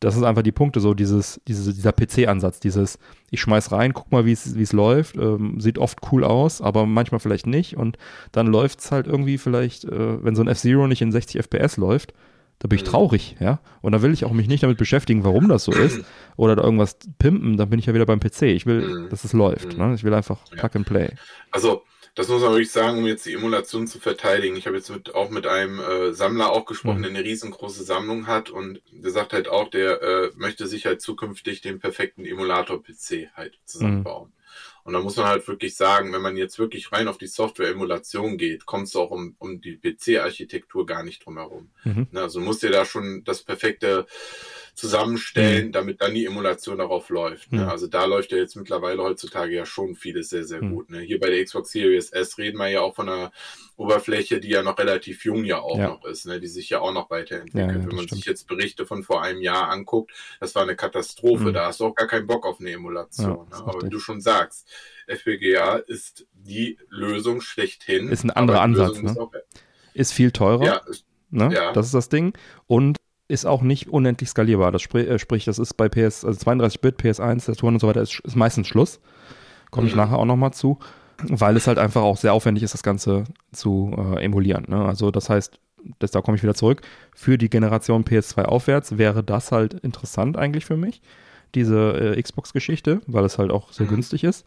das ist einfach die Punkte, so dieses, diese, dieser PC-Ansatz, dieses, ich schmeiß rein, guck mal, wie es es läuft, ähm, sieht oft cool aus, aber manchmal vielleicht nicht und dann läuft's halt irgendwie vielleicht, äh, wenn so ein F-Zero nicht in 60 FPS läuft, da bin ich Mhm. traurig, ja, und da will ich auch mich nicht damit beschäftigen, warum das so ist oder da irgendwas pimpen, dann bin ich ja wieder beim PC, ich will, Mhm. dass es läuft, Mhm. ne? ich will einfach Ja. Plug and Play. Also, das muss man wirklich sagen, um jetzt die Emulation zu verteidigen. Ich habe jetzt mit, auch mit einem äh, Sammler auch gesprochen, Mhm. der eine riesengroße Sammlung hat und der sagt halt auch, der äh, möchte sich halt zukünftig den perfekten Emulator-PC halt zusammenbauen. Und da muss man halt wirklich sagen, wenn man jetzt wirklich rein auf die Software-Emulation geht, kommst du auch um, um die PC-Architektur gar nicht drum herum. Mhm. Ne, Also du musst dir da schon das perfekte zusammenstellen, damit dann die Emulation darauf läuft. Ne? Mhm. Also da läuft ja jetzt mittlerweile heutzutage ja schon vieles sehr, sehr Mhm. gut. Ne? Hier bei der Xbox Series S reden wir ja auch von einer Oberfläche, die ja noch relativ jung ja auch Ja. noch ist, ne? die sich ja auch noch weiterentwickelt. Ja, ja, Wenn man stimmt. sich jetzt Berichte von vor einem Jahr anguckt, das war eine Katastrophe. Mhm. Da hast du auch gar keinen Bock auf eine Emulation. Ne? Aber wie du schon sagst, FPGA ist die Lösung schlechthin. Ist ein anderer Ansatz, Lösung ist ne? auch- Ist viel teurer. Ja, Ne? Ja. Das ist das Ding. Und ist auch nicht unendlich skalierbar. Das sprich, äh, sprich das ist bei PS, also 32-Bit, PS1, Saturn und so weiter, ist, ist meistens Schluss. Komme ich Mhm. nachher auch nochmal zu. Weil es halt einfach auch sehr aufwendig ist, das Ganze zu äh, emulieren. Ne? Also das heißt, das, da komme ich wieder zurück. Für die Generation PS2 aufwärts wäre das halt interessant eigentlich für mich, diese äh, Xbox-Geschichte, weil es halt auch sehr Mhm. günstig ist.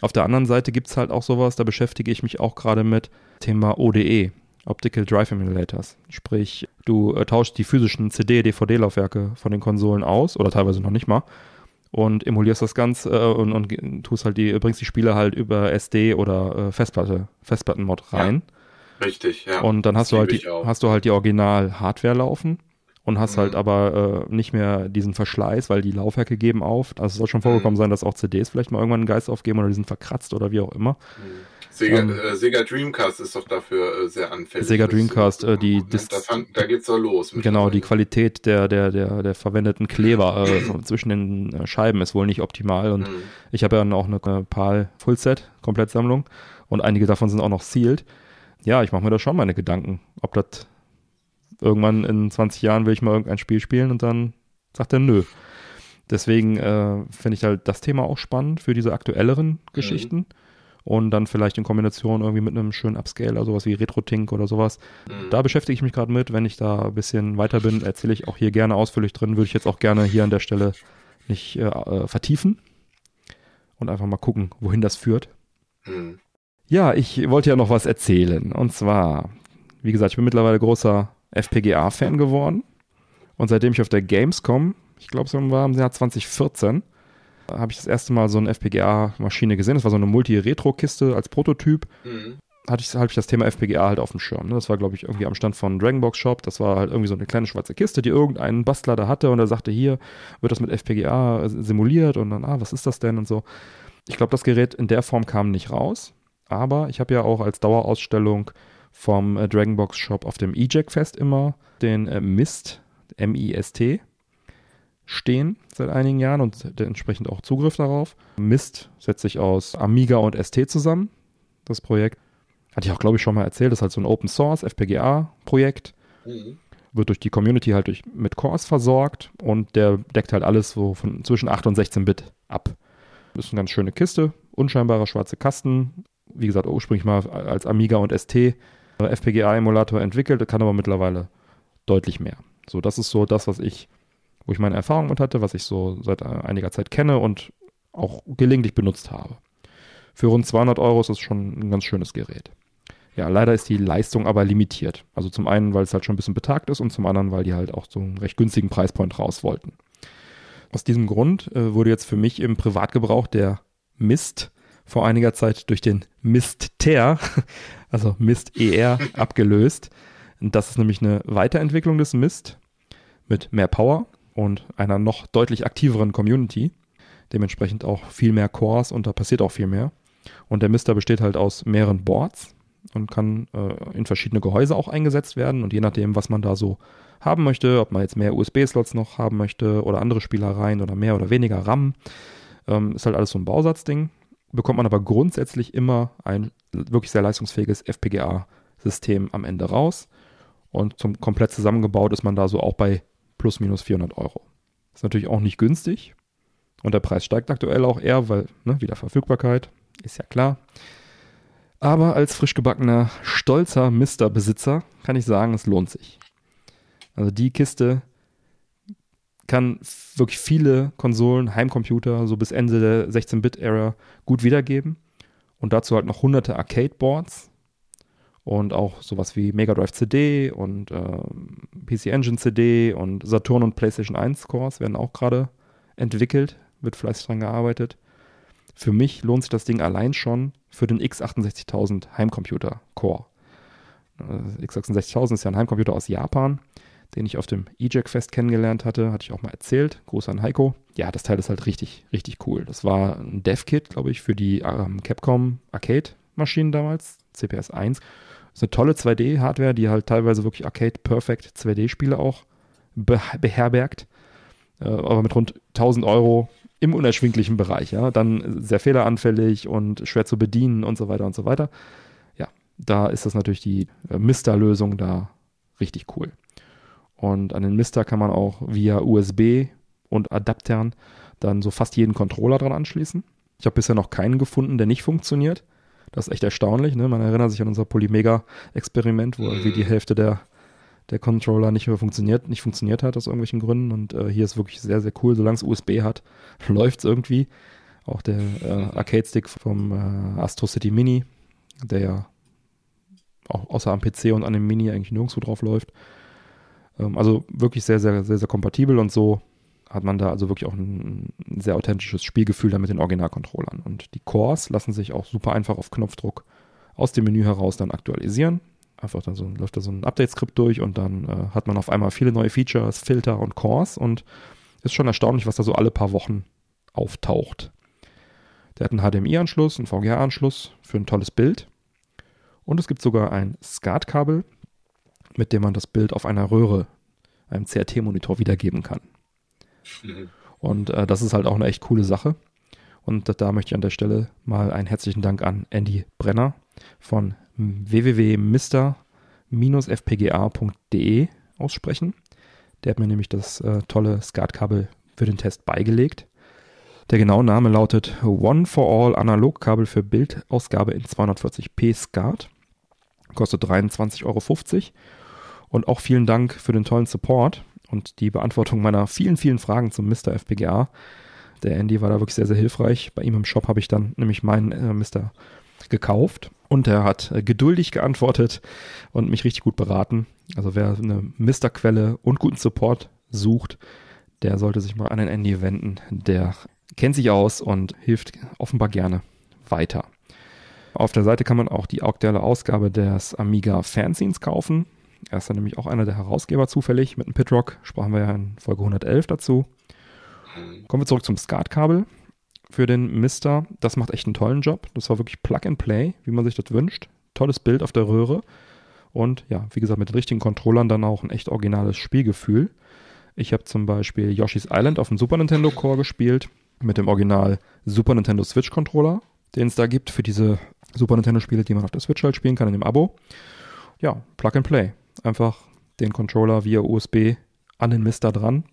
Auf der anderen Seite gibt es halt auch sowas, da beschäftige ich mich auch gerade mit Thema ODE, Optical Drive Emulators. Sprich, du äh, tauschst die physischen CD, DVD-Laufwerke von den Konsolen aus oder teilweise noch nicht mal und emulierst das Ganze äh, und, und tust halt die, bringst die Spiele halt über SD oder äh, Festplatte, Festplattenmod rein. Richtig, ja. Und dann hast du halt die, auch. hast du halt die Original-Hardware laufen und hast Mhm. halt aber äh, nicht mehr diesen Verschleiß, weil die Laufwerke geben auf. Also es soll schon vorgekommen Mhm. sein, dass auch CDs vielleicht mal irgendwann einen Geist aufgeben oder die sind verkratzt oder wie auch immer. Mhm. Sega, Ähm, äh, Sega Dreamcast ist doch dafür äh, sehr anfällig. Sega Das- Dreamcast, äh, die und Dis- da, fand, da geht's doch los. Genau, die. Qualität der, der, der, der verwendeten Kleber äh, so zwischen den äh, Scheiben ist wohl nicht optimal und Mhm. ich habe ja dann auch eine äh, PAL Fullset Komplettsammlung und einige davon sind auch noch sealed. Ja, ich mache mir da schon meine Gedanken, ob das irgendwann in 20 Jahren will ich mal irgendein Spiel spielen und dann sagt er nö. Deswegen äh, finde ich halt das Thema auch spannend für diese aktuelleren Geschichten. Und dann vielleicht in Kombination irgendwie mit einem schönen Upscaler, sowas wie RetroTink oder sowas. Mhm. Da beschäftige ich mich gerade mit. Wenn ich da ein bisschen weiter bin, erzähle ich auch hier gerne ausführlich drin. Würde ich jetzt auch gerne hier an der Stelle nicht äh, äh, vertiefen und einfach mal gucken, wohin das führt. Mhm. Ja, ich wollte ja noch was erzählen. Und zwar, wie gesagt, ich bin mittlerweile großer FPGA-Fan geworden. Und seitdem ich auf der Gamescom, ich glaube, es war im Jahr 2014, habe ich das erste Mal so eine FPGA-Maschine gesehen. Das war so eine Multi-Retro-Kiste als Prototyp. Mhm. hatte ich, hatte ich das Thema FPGA halt auf dem Schirm. Ne? Das war, glaube ich, irgendwie am Stand von Dragonbox Shop. Das war halt irgendwie so eine kleine schwarze Kiste, die irgendein Bastler da hatte und er sagte, hier wird das mit FPGA simuliert und dann, ah, was ist das denn und so. Ich glaube, das Gerät in der Form kam nicht raus, aber ich habe ja auch als Dauerausstellung vom äh, Dragonbox Shop auf dem EJAC Fest immer den äh, Mist, M-I-S-T, stehen seit einigen Jahren und der entsprechend auch Zugriff darauf. Mist setzt sich aus Amiga und ST zusammen, das Projekt. Hatte ich auch, glaube ich, schon mal erzählt. Das ist halt so ein Open Source FPGA-Projekt. Mhm. Wird durch die Community halt durch, mit Cores versorgt und der deckt halt alles so von zwischen 8 und 16 Bit ab. Das ist eine ganz schöne Kiste, unscheinbarer schwarze Kasten. Wie gesagt, ursprünglich mal als Amiga und ST FPGA-Emulator entwickelt, kann aber mittlerweile deutlich mehr. So, das ist so das, was ich, wo ich meine Erfahrung mit hatte, was ich so seit äh, einiger Zeit kenne und auch gelegentlich benutzt habe. Für rund 200 Euro ist das schon ein ganz schönes Gerät. Ja, leider ist die Leistung aber limitiert. Also zum einen, weil es halt schon ein bisschen betagt ist und zum anderen, weil die halt auch so einen recht günstigen Preispoint raus wollten. Aus diesem Grund äh, wurde jetzt für mich im Privatgebrauch der Mist vor einiger Zeit durch den Mist-Ter, also Mist-ER, abgelöst. Das ist nämlich eine Weiterentwicklung des Mist mit mehr Power und einer noch deutlich aktiveren Community. Dementsprechend auch viel mehr Cores und da passiert auch viel mehr. Und der Mister besteht halt aus mehreren Boards und kann äh, in verschiedene Gehäuse auch eingesetzt werden. Und je nachdem, was man da so haben möchte, ob man jetzt mehr USB-Slots noch haben möchte oder andere Spielereien oder mehr oder weniger RAM, ähm, ist halt alles so ein Bausatzding. Bekommt man aber grundsätzlich immer ein wirklich sehr leistungsfähiges FPGA-System am Ende raus. Und zum komplett zusammengebaut ist man da so auch bei plus minus 400 Euro. Ist natürlich auch nicht günstig. Und der Preis steigt aktuell auch eher, weil ne, wieder Verfügbarkeit, ist ja klar. Aber als frisch gebackener, stolzer Mister-Besitzer kann ich sagen, es lohnt sich. Also die Kiste kann wirklich viele Konsolen, Heimcomputer, so bis Ende der 16-Bit-Ära gut wiedergeben. Und dazu halt noch hunderte Arcade-Boards und auch sowas wie Mega Drive CD und äh, PC Engine CD und Saturn und PlayStation 1 Cores werden auch gerade entwickelt, wird fleißig dran gearbeitet. Für mich lohnt sich das Ding allein schon für den x68000 Heimcomputer Core. Äh, x68000 ist ja ein Heimcomputer aus Japan, den ich auf dem EJAC Fest kennengelernt hatte, hatte ich auch mal erzählt. Gruß an Heiko. Ja, das Teil ist halt richtig, richtig cool. Das war ein Dev-Kit, glaube ich, für die ähm, Capcom Arcade-Maschinen damals, CPS 1. Das ist eine tolle 2D-Hardware, die halt teilweise wirklich Arcade-Perfect 2D-Spiele auch beherbergt. Äh, aber mit rund 1000 Euro im unerschwinglichen Bereich, ja. Dann sehr fehleranfällig und schwer zu bedienen und so weiter und so weiter. Ja, da ist das natürlich die äh, Mister-Lösung da richtig cool. Und an den Mister kann man auch via USB und Adaptern dann so fast jeden Controller dran anschließen. Ich habe bisher noch keinen gefunden, der nicht funktioniert. Das ist echt erstaunlich. Ne? Man erinnert sich an unser Polymega-Experiment, wo irgendwie die Hälfte der der Controller nicht mehr funktioniert, nicht funktioniert hat aus irgendwelchen Gründen. Und äh, hier ist wirklich sehr, sehr cool. Solange es USB hat, läuft es irgendwie. Auch der äh, Arcade-Stick vom äh, Astro City Mini, der ja auch außer am PC und an dem Mini eigentlich nirgendwo drauf läuft. Ähm, also wirklich sehr, sehr, sehr, sehr kompatibel und so hat man da also wirklich auch ein, sehr authentisches Spielgefühl da mit den Originalcontrollern. Und die Cores lassen sich auch super einfach auf Knopfdruck aus dem Menü heraus dann aktualisieren einfach dann so läuft da so ein Update-Skript durch und dann äh, hat man auf einmal viele neue Features, Filter und Cores und ist schon erstaunlich, was da so alle paar Wochen auftaucht. Der hat einen HDMI-Anschluss, einen VGA-Anschluss für ein tolles Bild und es gibt sogar ein SCART-Kabel, mit dem man das Bild auf einer Röhre, einem CRT-Monitor wiedergeben kann. Mhm. Und äh, das ist halt auch eine echt coole Sache. Und da möchte ich an der Stelle mal einen herzlichen Dank an Andy Brenner von www.mister-fpga.de aussprechen. Der hat mir nämlich das äh, tolle SCART-Kabel für den Test beigelegt. Der genaue Name lautet One for All Analogkabel für Bildausgabe in 240p SCART. Kostet 23,50 Euro. Und auch vielen Dank für den tollen Support und die Beantwortung meiner vielen, vielen Fragen zum Mr. FPGA. Der Andy war da wirklich sehr, sehr hilfreich. Bei ihm im Shop habe ich dann nämlich meinen äh, Mr gekauft und er hat äh, geduldig geantwortet und mich richtig gut beraten. Also wer eine Mister-Quelle und guten Support sucht, der sollte sich mal an den Andy wenden. Der kennt sich aus und hilft offenbar gerne weiter. Auf der Seite kann man auch die aktuelle Ausgabe des Amiga Fanzines kaufen. Er ist dann nämlich auch einer der Herausgeber zufällig. Mit dem Pitrock sprachen wir ja in Folge 111 dazu. Kommen wir zurück zum SCART-Kabel für den Mister. Das macht echt einen tollen Job. Das war wirklich Plug and Play, wie man sich das wünscht. Tolles Bild auf der Röhre. Und ja, wie gesagt, mit den richtigen Controllern dann auch ein echt originales Spielgefühl. Ich habe zum Beispiel Yoshi's Island auf dem Super Nintendo Core gespielt. Mit dem Original Super Nintendo Switch Controller, den es da gibt für diese Super Nintendo Spiele, die man auf der Switch halt spielen kann in dem Abo. Ja, Plug and Play. Einfach den Controller via USB an den Mister dran.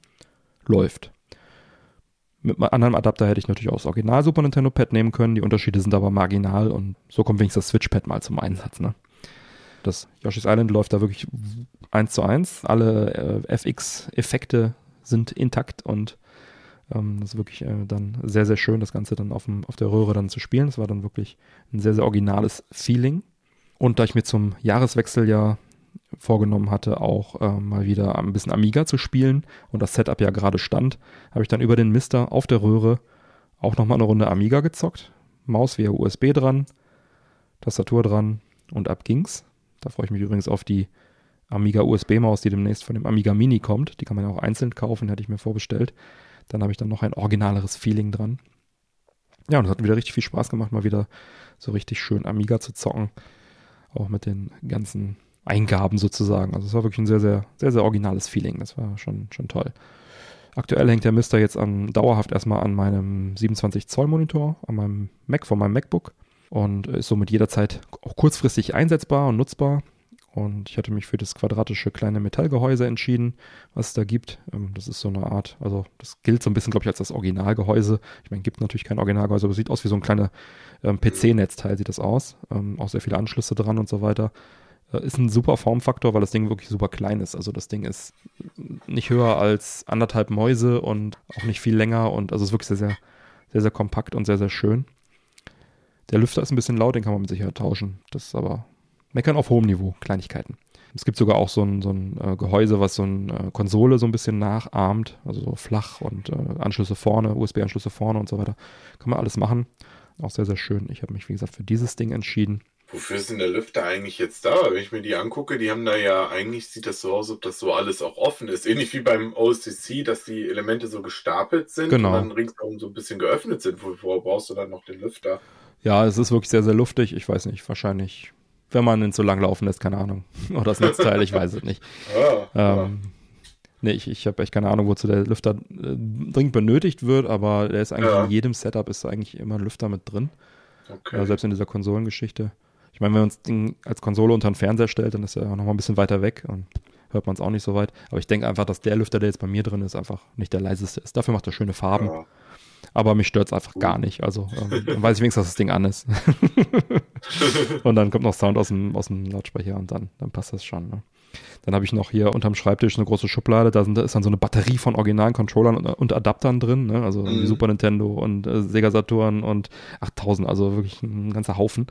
Läuft. Mit einem anderen Adapter hätte ich natürlich auch das Original Super Nintendo Pad nehmen können. Die Unterschiede sind aber marginal und so kommt wenigstens das Switch Pad mal zum Einsatz. Ne? Das Yoshi's Island läuft da wirklich eins zu eins. Alle äh, FX-Effekte sind intakt und ähm, das ist wirklich äh, dann sehr, sehr schön, das Ganze dann auf, dem, auf der Röhre dann zu spielen. Das war dann wirklich ein sehr, sehr originales Feeling. Und da ich mir zum Jahreswechsel ja vorgenommen hatte, auch äh, mal wieder ein bisschen Amiga zu spielen und das Setup ja gerade stand, habe ich dann über den Mister auf der Röhre auch nochmal eine Runde Amiga gezockt. Maus via USB dran, Tastatur dran und ab ging's. Da freue ich mich übrigens auf die Amiga USB-Maus, die demnächst von dem Amiga Mini kommt. Die kann man ja auch einzeln kaufen, hätte ich mir vorbestellt. Dann habe ich dann noch ein originaleres Feeling dran. Ja, und es hat wieder richtig viel Spaß gemacht, mal wieder so richtig schön Amiga zu zocken. Auch mit den ganzen Eingaben sozusagen. Also es war wirklich ein sehr, sehr, sehr, sehr originales Feeling. Das war schon, schon toll. Aktuell hängt der Mister jetzt an, dauerhaft erstmal an meinem 27 Zoll Monitor, an meinem Mac, von meinem MacBook und ist somit jederzeit auch kurzfristig einsetzbar und nutzbar. Und ich hatte mich für das quadratische kleine Metallgehäuse entschieden, was es da gibt. Ähm, das ist so eine Art, also das gilt so ein bisschen, glaube ich, als das Originalgehäuse. Ich meine, gibt natürlich kein Originalgehäuse, aber es sieht aus wie so ein kleiner ähm, PC-Netzteil, sieht das aus. Ähm, auch sehr viele Anschlüsse dran und so weiter. Äh, ist ein super Formfaktor, weil das Ding wirklich super klein ist. Also das Ding ist nicht höher als anderthalb Mäuse und auch nicht viel länger und also es ist wirklich sehr, sehr, sehr, sehr kompakt und sehr, sehr schön. Der Lüfter ist ein bisschen laut, den kann man mit Sicherheit tauschen. Das ist aber Meckern auf hohem Niveau, Kleinigkeiten. Es gibt sogar auch so ein, so ein äh, Gehäuse, was so eine äh, Konsole so ein bisschen nachahmt, also so flach und Anschlüsse vorne, USB-Anschlüsse vorne und so weiter. Kann man alles machen. Auch sehr, sehr schön. Ich habe mich, wie gesagt, für dieses Ding entschieden. Wofür denn der Lüfter eigentlich jetzt da? Wenn ich mir die angucke, die haben da ja, eigentlich sieht das so aus, ob das so alles auch offen ist. Ähnlich wie beim OCC, dass die Elemente so gestapelt sind genau. und dann ringsherum so ein bisschen geöffnet sind. Wovor brauchst du dann noch den Lüfter? Ja, es ist wirklich sehr, sehr luftig. Ich weiß nicht, wahrscheinlich wenn man ihn zu lang laufen lässt, keine Ahnung. Oder das Netzteil, ich weiß es nicht. Ja, ja. Ähm, nee, ich, ich habe echt keine Ahnung, wozu der Lüfter äh, dringend benötigt wird, aber der ist eigentlich Ja. in jedem Setup ist eigentlich immer ein Lüfter mit drin. Okay. Ja, selbst in dieser Konsolengeschichte. Ich meine, wenn man das Ding als Konsole unter den Fernseher stellt, dann ist er auch noch mal ein bisschen weiter weg und hört man es auch nicht so weit. Aber ich denke einfach, dass der Lüfter, der jetzt bei mir drin ist, einfach nicht der leiseste ist. Dafür macht er schöne Farben, ja. aber mich stört es einfach gar nicht. Also ähm, dann weiß ich wenigstens, dass das Ding an ist. und dann kommt noch Sound aus dem, aus dem Lautsprecher und dann, dann passt das schon. Ne? Dann habe ich noch hier unterm Schreibtisch eine große Schublade, da, sind, da ist dann so eine Batterie von originalen Controllern und, und Adaptern drin, ne? also Mhm. Super Nintendo und äh, Sega Saturn und 8000, also wirklich ein ganzer Haufen.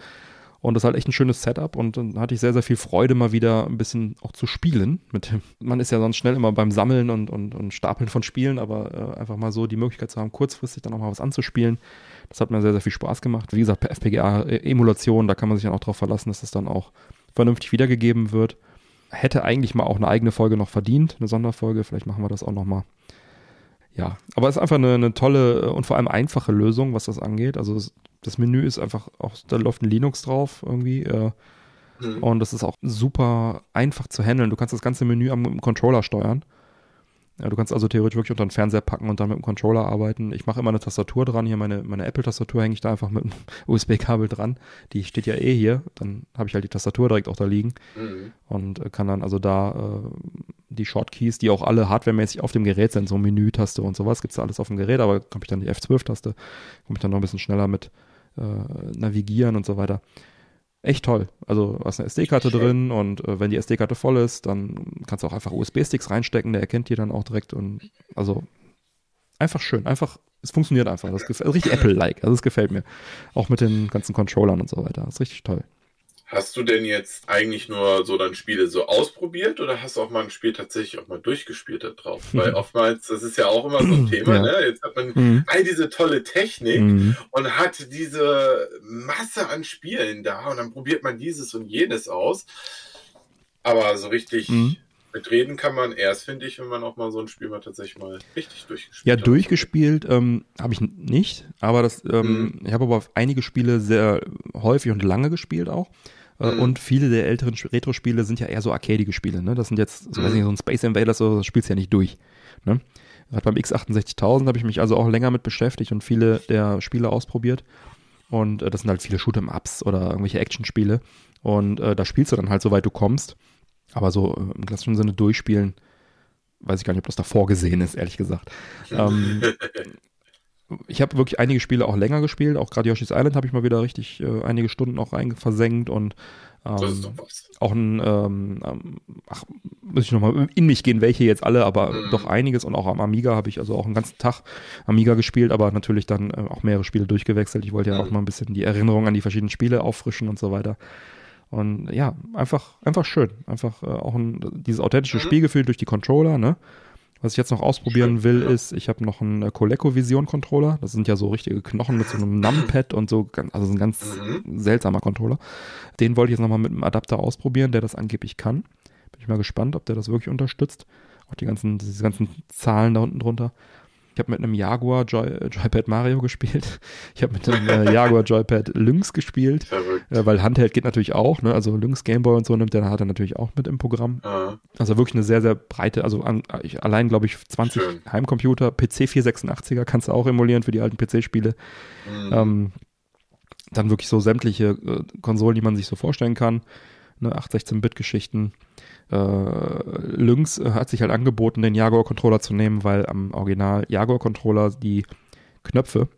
Und das ist halt echt ein schönes Setup und dann hatte ich sehr, sehr viel Freude, mal wieder ein bisschen auch zu spielen. Mit, dem- man ist ja sonst schnell immer beim Sammeln und, und, und Stapeln von Spielen, aber äh, einfach mal so die Möglichkeit zu haben, kurzfristig dann auch mal was anzuspielen. Das hat mir sehr, sehr viel Spaß gemacht. Wie gesagt, per FPGA-Emulation, da kann man sich dann auch darauf verlassen, dass das dann auch vernünftig wiedergegeben wird. Hätte eigentlich mal auch eine eigene Folge noch verdient, eine Sonderfolge. Vielleicht machen wir das auch noch mal. Ja, aber es ist einfach eine, eine tolle und vor allem einfache Lösung, was das angeht. Also es, das Menü ist einfach auch, da läuft ein Linux drauf irgendwie. Äh, Mhm. und das ist auch super einfach zu handeln. Du kannst das ganze Menü am, am Controller steuern. Ja, du kannst also theoretisch wirklich unter den Fernseher packen und dann mit dem Controller arbeiten. Ich mache immer eine Tastatur dran. Hier meine, meine Apple-Tastatur hänge ich da einfach mit einem USB-Kabel dran. Die steht ja eh hier. Dann habe ich halt die Tastatur direkt auch da liegen Mhm. und äh, kann dann also da äh, die Shortkeys, die auch alle hardwaremäßig auf dem Gerät sind, so Menü-Taste und sowas, gibt's da alles auf dem Gerät, aber habe ich dann die F12-Taste, komme ich dann noch ein bisschen schneller mit äh, navigieren und so weiter. Echt toll. Also hast eine SD-Karte drin und äh, wenn die SD-Karte voll ist, dann kannst du auch einfach USB-Sticks reinstecken, der erkennt die dann auch direkt und also einfach schön, einfach, es funktioniert einfach. Das gefällt, richtig Apple-like, also es gefällt mir. Auch mit den ganzen Controllern und so weiter. Das ist richtig toll. Hast du denn jetzt eigentlich nur so dann Spiele so ausprobiert oder hast du auch mal ein Spiel tatsächlich auch mal durchgespielt da drauf? Weil oftmals, das ist ja auch immer so ein Thema, Ja. ne? Jetzt hat man Mhm. all diese tolle Technik Mhm. und hat diese Masse an Spielen da und dann probiert man dieses und jenes aus. Aber so richtig Mhm. mitreden kann man erst, finde ich, wenn man auch mal so ein Spiel mal tatsächlich mal richtig durchgespielt Ja, hat. durchgespielt ähm, habe ich nicht, aber das, ähm, ich habe aber einige Spiele sehr häufig und lange gespielt auch. Äh, Mhm. Und viele der älteren Retro-Spiele sind ja eher so arcadige Spiele. Ne? Das sind jetzt, so, weiß Mhm. nicht, so ein Space Invaders, so, das spielst du ja nicht durch. Ne? Gerade beim X68000 habe ich mich also auch länger mit beschäftigt und viele der Spiele ausprobiert. Und äh, das sind halt viele Shoot'em-Ups oder irgendwelche Actionspiele. Und äh, da spielst du dann halt, soweit du kommst. Aber so äh, im klassischen Sinne durchspielen, weiß ich gar nicht, ob das da vorgesehen ist, ehrlich gesagt. ähm, ich habe wirklich einige Spiele auch länger gespielt, auch gerade Yoshi's Island habe ich mal wieder richtig äh, einige Stunden auch versenkt und ähm, auch ein, ähm, ähm, ach, muss ich nochmal in mich gehen, welche jetzt alle, aber Mhm. doch einiges und auch am Amiga habe ich also auch einen ganzen Tag Amiga gespielt, aber natürlich dann äh, auch mehrere Spiele durchgewechselt. Ich wollte ja auch Mhm. mal ein bisschen die Erinnerung an die verschiedenen Spiele auffrischen und so weiter. Und ja, einfach, einfach schön. Einfach äh, auch ein, dieses authentische Mhm. Spielgefühl durch die Controller, ne? Was ich jetzt noch ausprobieren will, ist, ich habe noch einen äh, ColecoVision-Controller. Das sind ja so richtige Knochen mit so einem Numpad und so, also so ein ganz Mhm. seltsamer Controller. Den wollte ich jetzt nochmal mit einem Adapter ausprobieren, der das angeblich kann. Bin ich mal gespannt, ob der das wirklich unterstützt. Auch die ganzen, diese ganzen Zahlen da unten drunter. Ich habe mit einem Jaguar Joy, äh, Joypad Mario gespielt. Ich habe mit einem äh, Jaguar Joypad Lynx gespielt, äh, weil Handheld geht natürlich auch. Ne? Also Lynx Gameboy und so nimmt der hat er natürlich auch mit im Programm. Ah, Also wirklich eine sehr, sehr breite, also an, ich, allein glaube ich 20 Schön. Heimcomputer, PC 486er kannst du auch emulieren für die alten PC-Spiele. mhm. Ähm, dann wirklich so sämtliche äh, Konsolen, die man sich so vorstellen kann. Ne, 8-16-Bit-Geschichten. Äh, Lynx hat sich halt angeboten, den Jaguar-Controller zu nehmen, weil am Original Jaguar-Controller die Knöpfe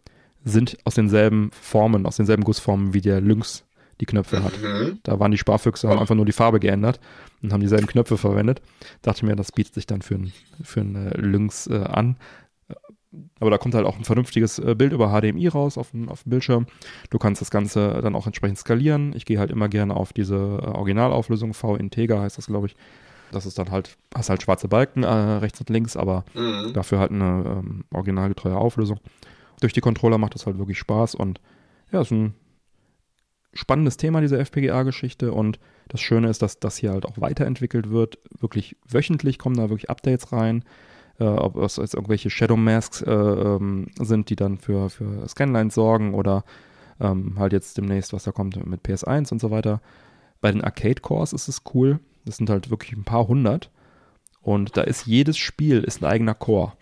sind aus denselben Formen, aus denselben Gussformen wie der Lynx die Knöpfe hat. Mhm. Da waren die Sparfüchse, haben einfach nur die Farbe geändert und haben dieselben Knöpfe verwendet. Dachte mir, das bietet sich dann für ein, für ein äh, Lynx äh, an. Aber da kommt halt auch ein vernünftiges äh, Bild über HDMI raus auf dem, auf dem Bildschirm. Du kannst das Ganze dann auch entsprechend skalieren. Ich gehe halt immer gerne auf diese äh, Originalauflösung, V-Integer heißt das, glaube ich. Das ist dann halt, hast halt schwarze Balken äh, rechts und links, aber Mhm. dafür halt eine ähm, originalgetreue Auflösung. Durch die Controller macht das halt wirklich Spaß und ja, ist ein spannendes Thema, diese FPGA-Geschichte und das Schöne ist, dass das hier halt auch weiterentwickelt wird. Wirklich wöchentlich kommen da wirklich Updates rein. Äh, ob es jetzt irgendwelche Shadow Masks äh, ähm, sind, die dann für, für Scanlines sorgen oder ähm, halt jetzt demnächst, was da kommt mit PS1 und so weiter. Bei den Arcade Cores ist es cool. Das sind halt wirklich ein paar hundert. Und da ist jedes Spiel ist ein eigener Core.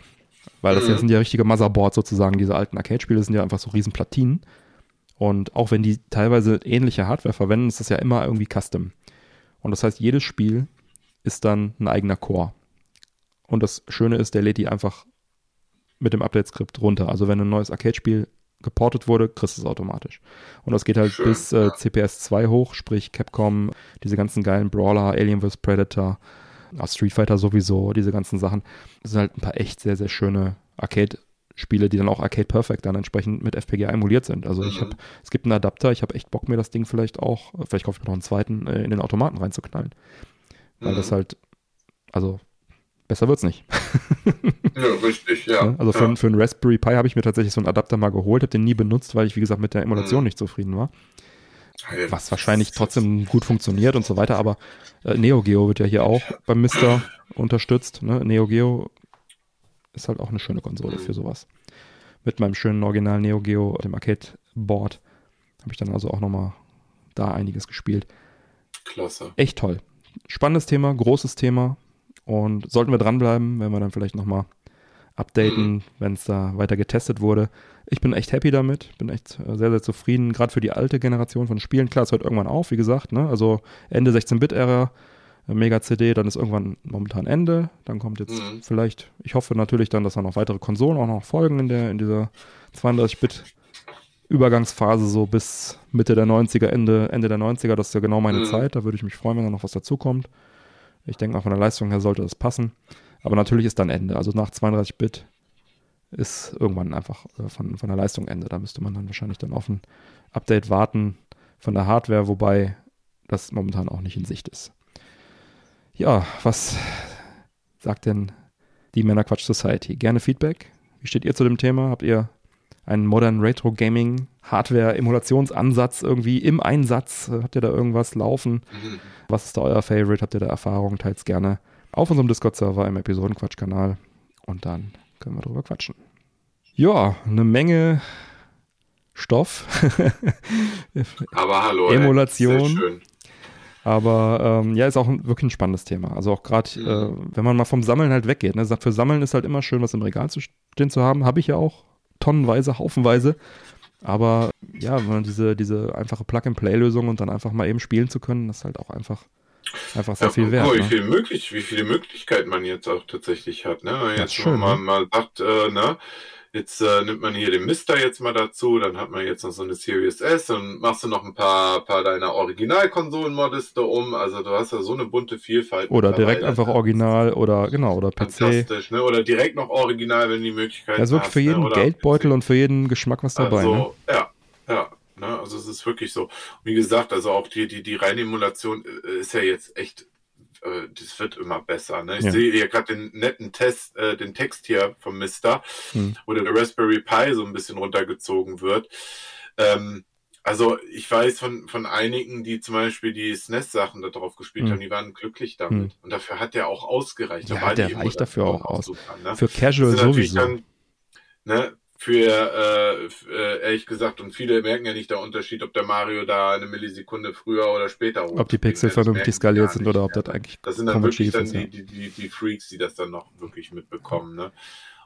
Weil das Mhm. sind ja richtige Motherboards sozusagen. Diese alten Arcade-Spiele sind ja einfach so riesen Platinen. Und auch wenn die teilweise ähnliche Hardware verwenden, ist das ja immer irgendwie Custom. Und das heißt, jedes Spiel ist dann ein eigener Core. Und das Schöne ist, der lädt die einfach mit dem Update-Skript runter. Also wenn ein neues Arcade-Spiel geportet wurde, kriegst du es automatisch. Und das geht halt Schön, bis äh. CPS 2 hoch, sprich Capcom, diese ganzen geilen Brawler, Alien vs. Predator, Street Fighter sowieso, diese ganzen Sachen. Das sind halt ein paar echt sehr, sehr schöne Arcade-Spiele, die dann auch Arcade Perfect dann entsprechend mit FPGA emuliert sind. Also ich Mhm. habe, es gibt einen Adapter, ich habe echt Bock, mir das Ding vielleicht auch, vielleicht kaufe ich mir noch einen zweiten, äh, in den Automaten reinzuknallen. Weil Mhm. das halt, also besser wird's nicht. Ja, richtig, ja. Ne? Also für, ja. für einen Raspberry Pi habe ich mir tatsächlich so einen Adapter mal geholt, habe den nie benutzt, weil ich, wie gesagt, mit der Emulation Mhm. nicht zufrieden war. Ja, Was wahrscheinlich trotzdem gut funktioniert und so weiter, aber äh, Neo Geo wird ja hier auch beim Mister unterstützt. Ne? Neo Geo ist halt auch eine schöne Konsole Mhm. für sowas. Mit meinem schönen Original Neo Geo, dem Arcade-Board, habe ich dann also auch nochmal da einiges gespielt. Klasse. Echt toll. Spannendes Thema, großes Thema. Und sollten wir dranbleiben, werden wir dann vielleicht nochmal updaten, wenn es da weiter getestet wurde. Ich bin echt happy damit, bin echt äh, sehr, sehr zufrieden, gerade für die alte Generation von Spielen. Klar, es hört irgendwann auf, wie gesagt, ne? also Ende 16-Bit-Ära, äh, Mega-CD, dann ist irgendwann momentan Ende. Dann kommt jetzt Mhm. vielleicht, ich hoffe natürlich dann, dass da noch weitere Konsolen auch noch folgen in, der, in dieser 32-Bit- Übergangsphase so bis Mitte der 90er, Ende, Ende der 90er, das ist ja genau meine Mhm. Zeit. Da würde ich mich freuen, wenn da noch was dazukommt. Ich denke mal, von der Leistung her sollte das passen. Aber natürlich ist dann Ende. Also nach 32-Bit ist irgendwann einfach äh, von, von der Leistung Ende. Da müsste man dann wahrscheinlich dann auf ein Update warten von der Hardware, wobei das momentan auch nicht in Sicht ist. Ja, was sagt denn die Männerquatsch Society? Gerne Feedback. Wie steht ihr zu dem Thema? Habt ihr einen Modern Retro Gaming Hardware Emulationsansatz irgendwie im Einsatz? Habt ihr da irgendwas laufen? Mhm. Was ist da euer Favorite? Habt ihr da Erfahrungen? Teils gerne auf unserem Discord-Server im Episodenquatsch-Kanal und dann können wir drüber quatschen. Ja, eine Menge Stoff. Aber hallo. ey. Emulation. Schön. Aber ähm, ja, ist auch ein, wirklich ein spannendes Thema. Also auch gerade, Mhm. äh, wenn man mal vom Sammeln halt weggeht. Ne? Für Sammeln ist halt immer schön, was im Regal zu stehen zu haben. Habe ich ja auch tonnenweise, haufenweise. Aber ja, wenn man diese, diese einfache Plug-and-Play-Lösung und dann einfach mal eben spielen zu können, das ist halt auch einfach, einfach sehr Ja, viel wert. wie, Ne? viel möglich, wie viele Möglichkeiten man jetzt auch tatsächlich hat. Ne? Wenn man jetzt ist schön, mal, ne? mal sagt, äh, ne? Jetzt äh, nimmt man hier den Mister jetzt mal dazu, dann hat man jetzt noch so eine Series S und machst du noch ein paar, paar deiner Originalkonsolen-Modiste um. Also du hast ja so eine bunte Vielfalt. Oder direkt einfach original oder genau, oder PC. Fantastisch, ne? Oder direkt noch original, wenn die Möglichkeit ist wirklich für jeden ne? Geldbeutel und für jeden Geschmack was dabei. also, ne? ja, ja. Ne? Also es ist wirklich so. Wie gesagt, also auch die, die, die reine Emulation äh, ist ja jetzt echt, äh, das wird immer besser. Ne? Ich Ja. sehe hier gerade den netten Test, äh, den Text hier vom Mister, Hm. wo der Raspberry Pi so ein bisschen runtergezogen wird. Ähm, Also ich weiß von, von einigen, die zum Beispiel die SNES-Sachen da drauf gespielt Hm. haben, die waren glücklich damit. Hm. Und dafür hat der auch ausgereicht. Da Ja, war der reicht dafür auch aus. super, ne? Für Casual sowieso. Dann, ne, für, äh, äh, ehrlich gesagt, und viele merken ja nicht der Unterschied, ob der Mario da eine Millisekunde früher oder später ob die Pixel vernünftig skaliert sind oder ob das eigentlich Das sind dann wirklich dann ist. Die, die, die, die Freaks, die das dann noch wirklich mitbekommen, ne?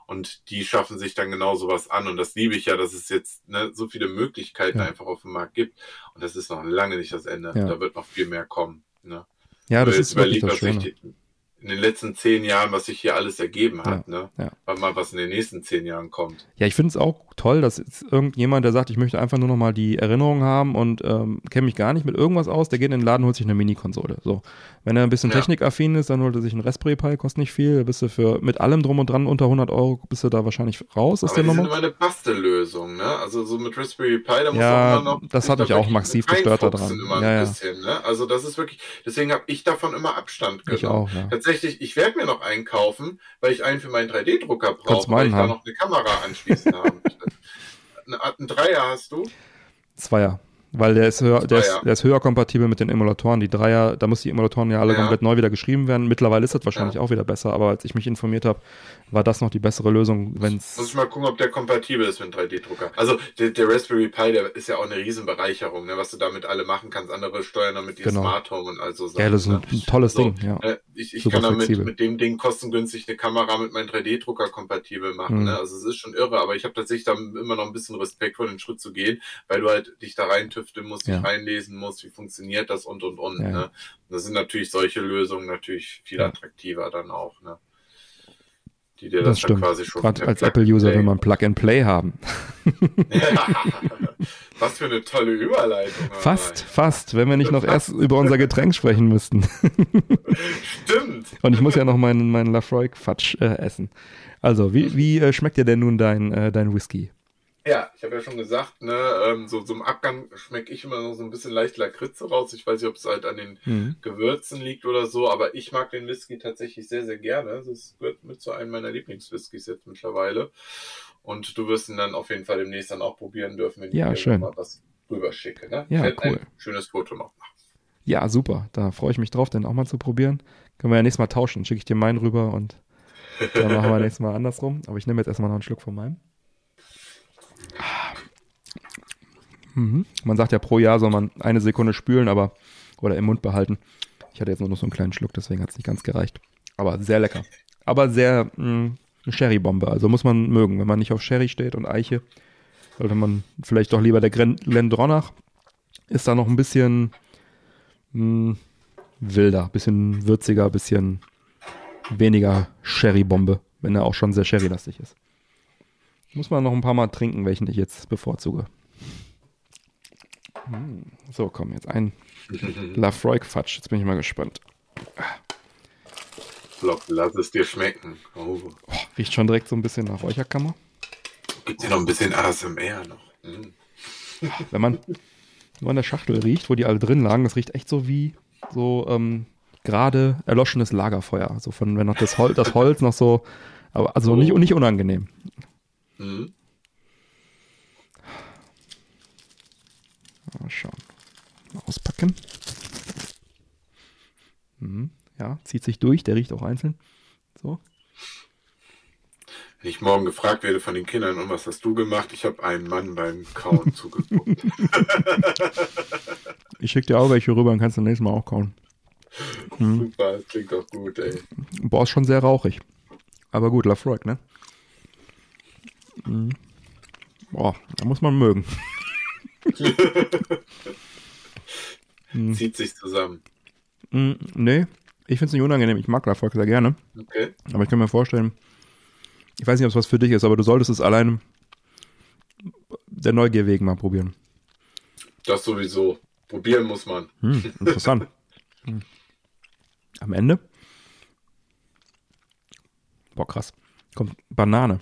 Und die schaffen sich dann genau sowas an. Und das liebe ich ja, dass es jetzt ne, so viele Möglichkeiten Ja. einfach auf dem Markt gibt. Und das ist noch lange nicht das Ende. Ja. Da wird noch viel mehr kommen. Ne? ja, das ist wirklich das Schöne. die- in den letzten zehn Jahren, was sich hier alles ergeben hat, ne? ja. Mal, was in den nächsten zehn Jahren kommt. Ja, ich finde es auch toll, dass jetzt irgendjemand, der sagt, ich möchte einfach nur noch mal die Erinnerung haben und ähm, kenne mich gar nicht mit irgendwas aus, der geht in den Laden, holt sich eine Mini-Konsole. So. Wenn er ein bisschen Ja. technikaffin ist, dann holt er sich einen Raspberry Pi, kostet nicht viel, da bist du für mit allem drum und dran unter 100 Euro, bist du da wahrscheinlich raus aus Aber der sind Nummer. immer eine Bastellösung, ne? Also so mit Raspberry Pi, da muss Ja, immer noch. das hat mich auch massiv gestört daran. Immer Ja, ja. ein bisschen, ne? Also das ist wirklich, deswegen habe ich davon immer Abstand genommen. Ich auch, ja. Tatsächlich, ich werde mir noch einen kaufen, weil ich einen für meinen 3D-Drucker Kannst brauche, weil ich haben. da noch eine Kamera anschließen Art- Ein Dreier hast du? Zweier. Weil der ist, höher, der, ist, der ist höher kompatibel mit den Emulatoren. Die Dreier, da muss die Emulatoren ja alle Ja. komplett neu wieder geschrieben werden. Mittlerweile ist das wahrscheinlich Ja. auch wieder besser, aber als ich mich informiert habe, war das noch die bessere Lösung, wenn Muss ich es. mal gucken, ob der kompatibel ist mit einem 3D-Drucker. Also der, der Raspberry Pi, der ist ja auch eine Riesenbereicherung, ne, was du damit alle machen kannst. Andere steuern damit die Genau. Smart Home und all so Sachen. Ja, das ist ein, ne? ein tolles So, Ding, ja. Äh, Ich, ich kann damit flexibel. mit dem Ding kostengünstig eine Kamera mit meinem 3D-Drucker kompatibel machen. Mhm. Ne? Also es ist schon irre, aber ich habe tatsächlich da immer noch ein bisschen Respekt vor den Schritt zu gehen, weil du halt dich da reintüfteln musst, dich Ja. reinlesen musst, wie funktioniert das und und und. Ja. Ne? Und das sind natürlich solche Lösungen natürlich viel attraktiver dann auch. Ne? Die dir Das das, stimmt. quasi schon Gerade als Apple-User will man Plug and Play haben. Was für eine tolle Überleitung. Fast, fast, wenn wir nicht noch erst über unser Getränk sprechen müssten. Stimmt. Und ich muss ja noch meinen, meinen Lafroy-Quatsch äh, essen. Also, wie, wie äh, schmeckt dir denn nun dein, äh, dein Whisky? Ja, ich habe ja schon gesagt, ne, ähm, so, so im Abgang schmecke ich immer noch so ein bisschen leicht Lakritze raus. Ich weiß nicht, ob es halt an den Mhm. Gewürzen liegt oder so, aber ich mag den Whisky tatsächlich sehr, sehr gerne. Das gehört mit zu einem meiner Lieblingswhiskys jetzt mittlerweile. Und du wirst ihn dann auf jeden Fall demnächst dann auch probieren dürfen, wenn Ja, ich dir mal was rüber schicke. Ne? Ja, ich cool. ein schönes Foto noch machen. Ja, super. Da freue ich mich drauf, den auch mal zu probieren. Können wir ja nächstes Mal tauschen. Schicke ich dir meinen rüber und dann machen wir nächstes Mal andersrum. Aber ich nehme jetzt erstmal noch einen Schluck von meinem. Mhm. Man sagt ja, pro Jahr soll man eine Sekunde spülen, aber oder im Mund behalten. Ich hatte jetzt nur noch so einen kleinen Schluck, deswegen hat es nicht ganz gereicht. Aber sehr lecker. Aber sehr mh, eine Sherry-Bombe. Also muss man mögen. Wenn man nicht auf Sherry steht und Eiche, sollte man vielleicht doch lieber der Glendronach. Ist da noch ein bisschen mh, wilder, bisschen würziger, bisschen weniger Sherry-Bombe, wenn er auch schon sehr Sherry-lastig ist. Muss man noch ein paar Mal trinken, welchen ich jetzt bevorzuge. Hm, So, komm, jetzt ein Lafroy-Quatsch. Jetzt bin ich mal gespannt. Flop, lass es dir schmecken. Oh, Oh, riecht schon direkt so ein bisschen nach Räucherkammer. gibt dir noch ein bisschen ASMR noch. Mm. Wenn man nur an der Schachtel riecht, wo die alle drin lagen, das riecht echt so wie so ähm, gerade erloschenes Lagerfeuer. So von, wenn noch das, Hol das Holz noch so, aber also nicht, nicht unangenehm. Mhm. Mal schauen. Mal auspacken. Mhm. Ja, zieht sich durch, der riecht auch einzeln. So. Wenn ich morgen gefragt werde von den Kindern, und was hast du gemacht? Ich habe einen Mann beim Kauen zugeguckt. Ich schicke dir auch welche rüber, dann kannst du nächstes Mal auch kauen. Mhm. Super, das klingt doch gut, ey. Boah, ist schon sehr rauchig. Aber gut, Lafroig, ne? Mhm. Boah, da muss man mögen. Mhm. Zieht sich zusammen. Mm, nee, ich finde es nicht unangenehm. Ich mag Lafroig sehr gerne. Okay. Aber ich kann mir vorstellen, ich weiß nicht, ob es was für dich ist, aber du solltest es allein der Neugier wegen mal probieren. Das sowieso. Probieren muss man. Hm, interessant. Hm. Am Ende, boah, krass, kommt Banane.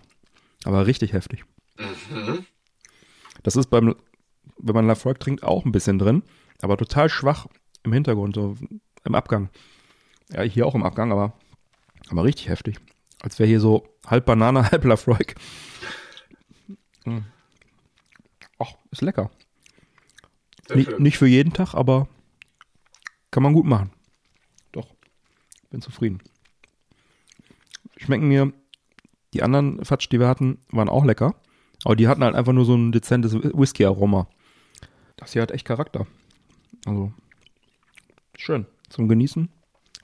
Aber richtig heftig. Mhm. Das ist beim, wenn man Lafroig trinkt, auch ein bisschen drin, aber total schwach im Hintergrund, so im Abgang. Ja, hier auch im Abgang, aber, aber richtig heftig. Als wäre hier so halb Banane, halb Lafroig. Hm. Ach, ist lecker. Nicht, nicht für jeden Tag, aber kann man gut machen. Doch, bin zufrieden. Schmecken mir, die anderen Fatsch, die wir hatten, waren auch lecker. Aber die hatten halt einfach nur so ein dezentes Whisky-Aroma. Das hier hat echt Charakter. Also, schön. Zum Genießen.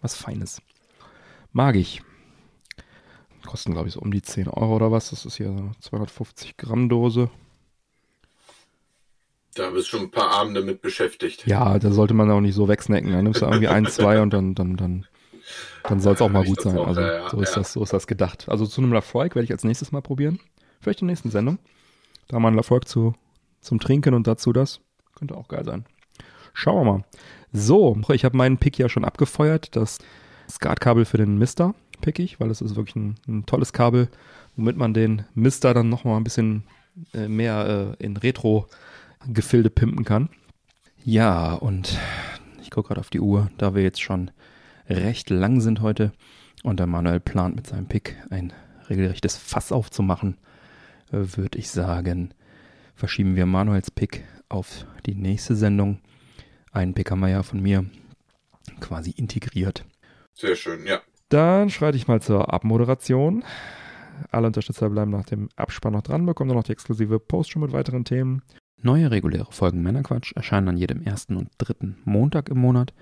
Was Feines. Mag ich. Kosten, glaube ich, so um die 10 Euro oder was. Das ist hier so eine 250 Gramm Dose. Da bist du schon ein paar Abende mit beschäftigt. Ja, da sollte man auch nicht so wegsnacken. Dann nimmst du irgendwie ein, zwei und dann, dann, dann, dann soll es auch mal gut sein. auch, Also ja, so ist ja. das, so ist das gedacht. Also zu einem Lafroig werde ich als nächstes mal probieren. Vielleicht in der nächsten Sendung. Da mal ein Lafroig zu, zum Trinken und dazu das. Könnte auch geil sein. Schauen wir mal. So, ich habe meinen Pick ja schon abgefeuert. Das Skatkabel für den Mister pick ich, weil es ist wirklich ein, ein tolles Kabel, womit man den Mister dann nochmal ein bisschen äh, mehr äh, in Retro-Gefilde pimpen kann. Ja, und ich gucke gerade auf die Uhr, da wir jetzt schon recht lang sind heute und der Manuel plant mit seinem Pick ein regelrechtes Fass aufzumachen, äh, würde ich sagen, verschieben wir Manuels Pick auf die nächste Sendung. Einen Pick haben wir ja von mir quasi integriert. Sehr schön, ja. Dann schreite ich mal zur Abmoderation. Alle Unterstützer bleiben nach dem Abspann noch dran, bekommen dann noch die exklusive Post schon mit weiteren Themen. Neue reguläre Folgen Männerquatsch erscheinen an jedem ersten und dritten Montag im Monat.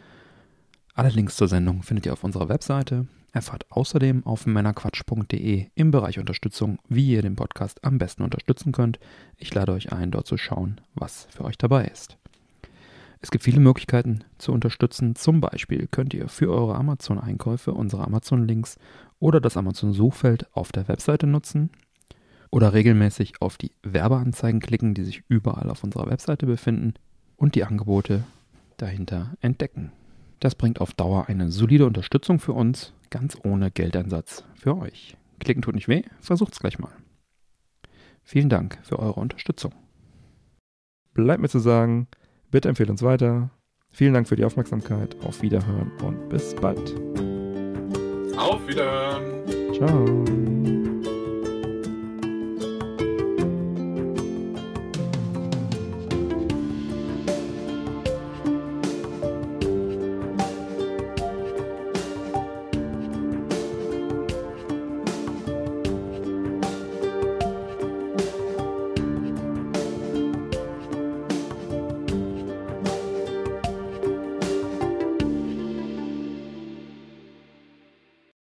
Alle Links zur Sendung findet ihr auf unserer Webseite. Erfahrt außerdem auf männerquatsch.de im Bereich Unterstützung, wie ihr den Podcast am besten unterstützen könnt. Ich lade euch ein, dort zu schauen, was für euch dabei ist. Es gibt viele Möglichkeiten zu unterstützen. Zum Beispiel könnt ihr für eure Amazon-Einkäufe unsere Amazon-Links oder das Amazon-Suchfeld auf der Webseite nutzen oder regelmäßig auf die Werbeanzeigen klicken, die sich überall auf unserer Webseite befinden und die Angebote dahinter entdecken. Das bringt auf Dauer eine solide Unterstützung für uns, ganz ohne Geldeinsatz für euch. Klicken tut nicht weh, versucht's gleich mal. Vielen Dank für eure Unterstützung. Bleibt mir zu sagen, bitte empfehlt uns weiter. Vielen Dank für die Aufmerksamkeit. Auf Wiederhören und bis bald. Auf Wiederhören. Ciao.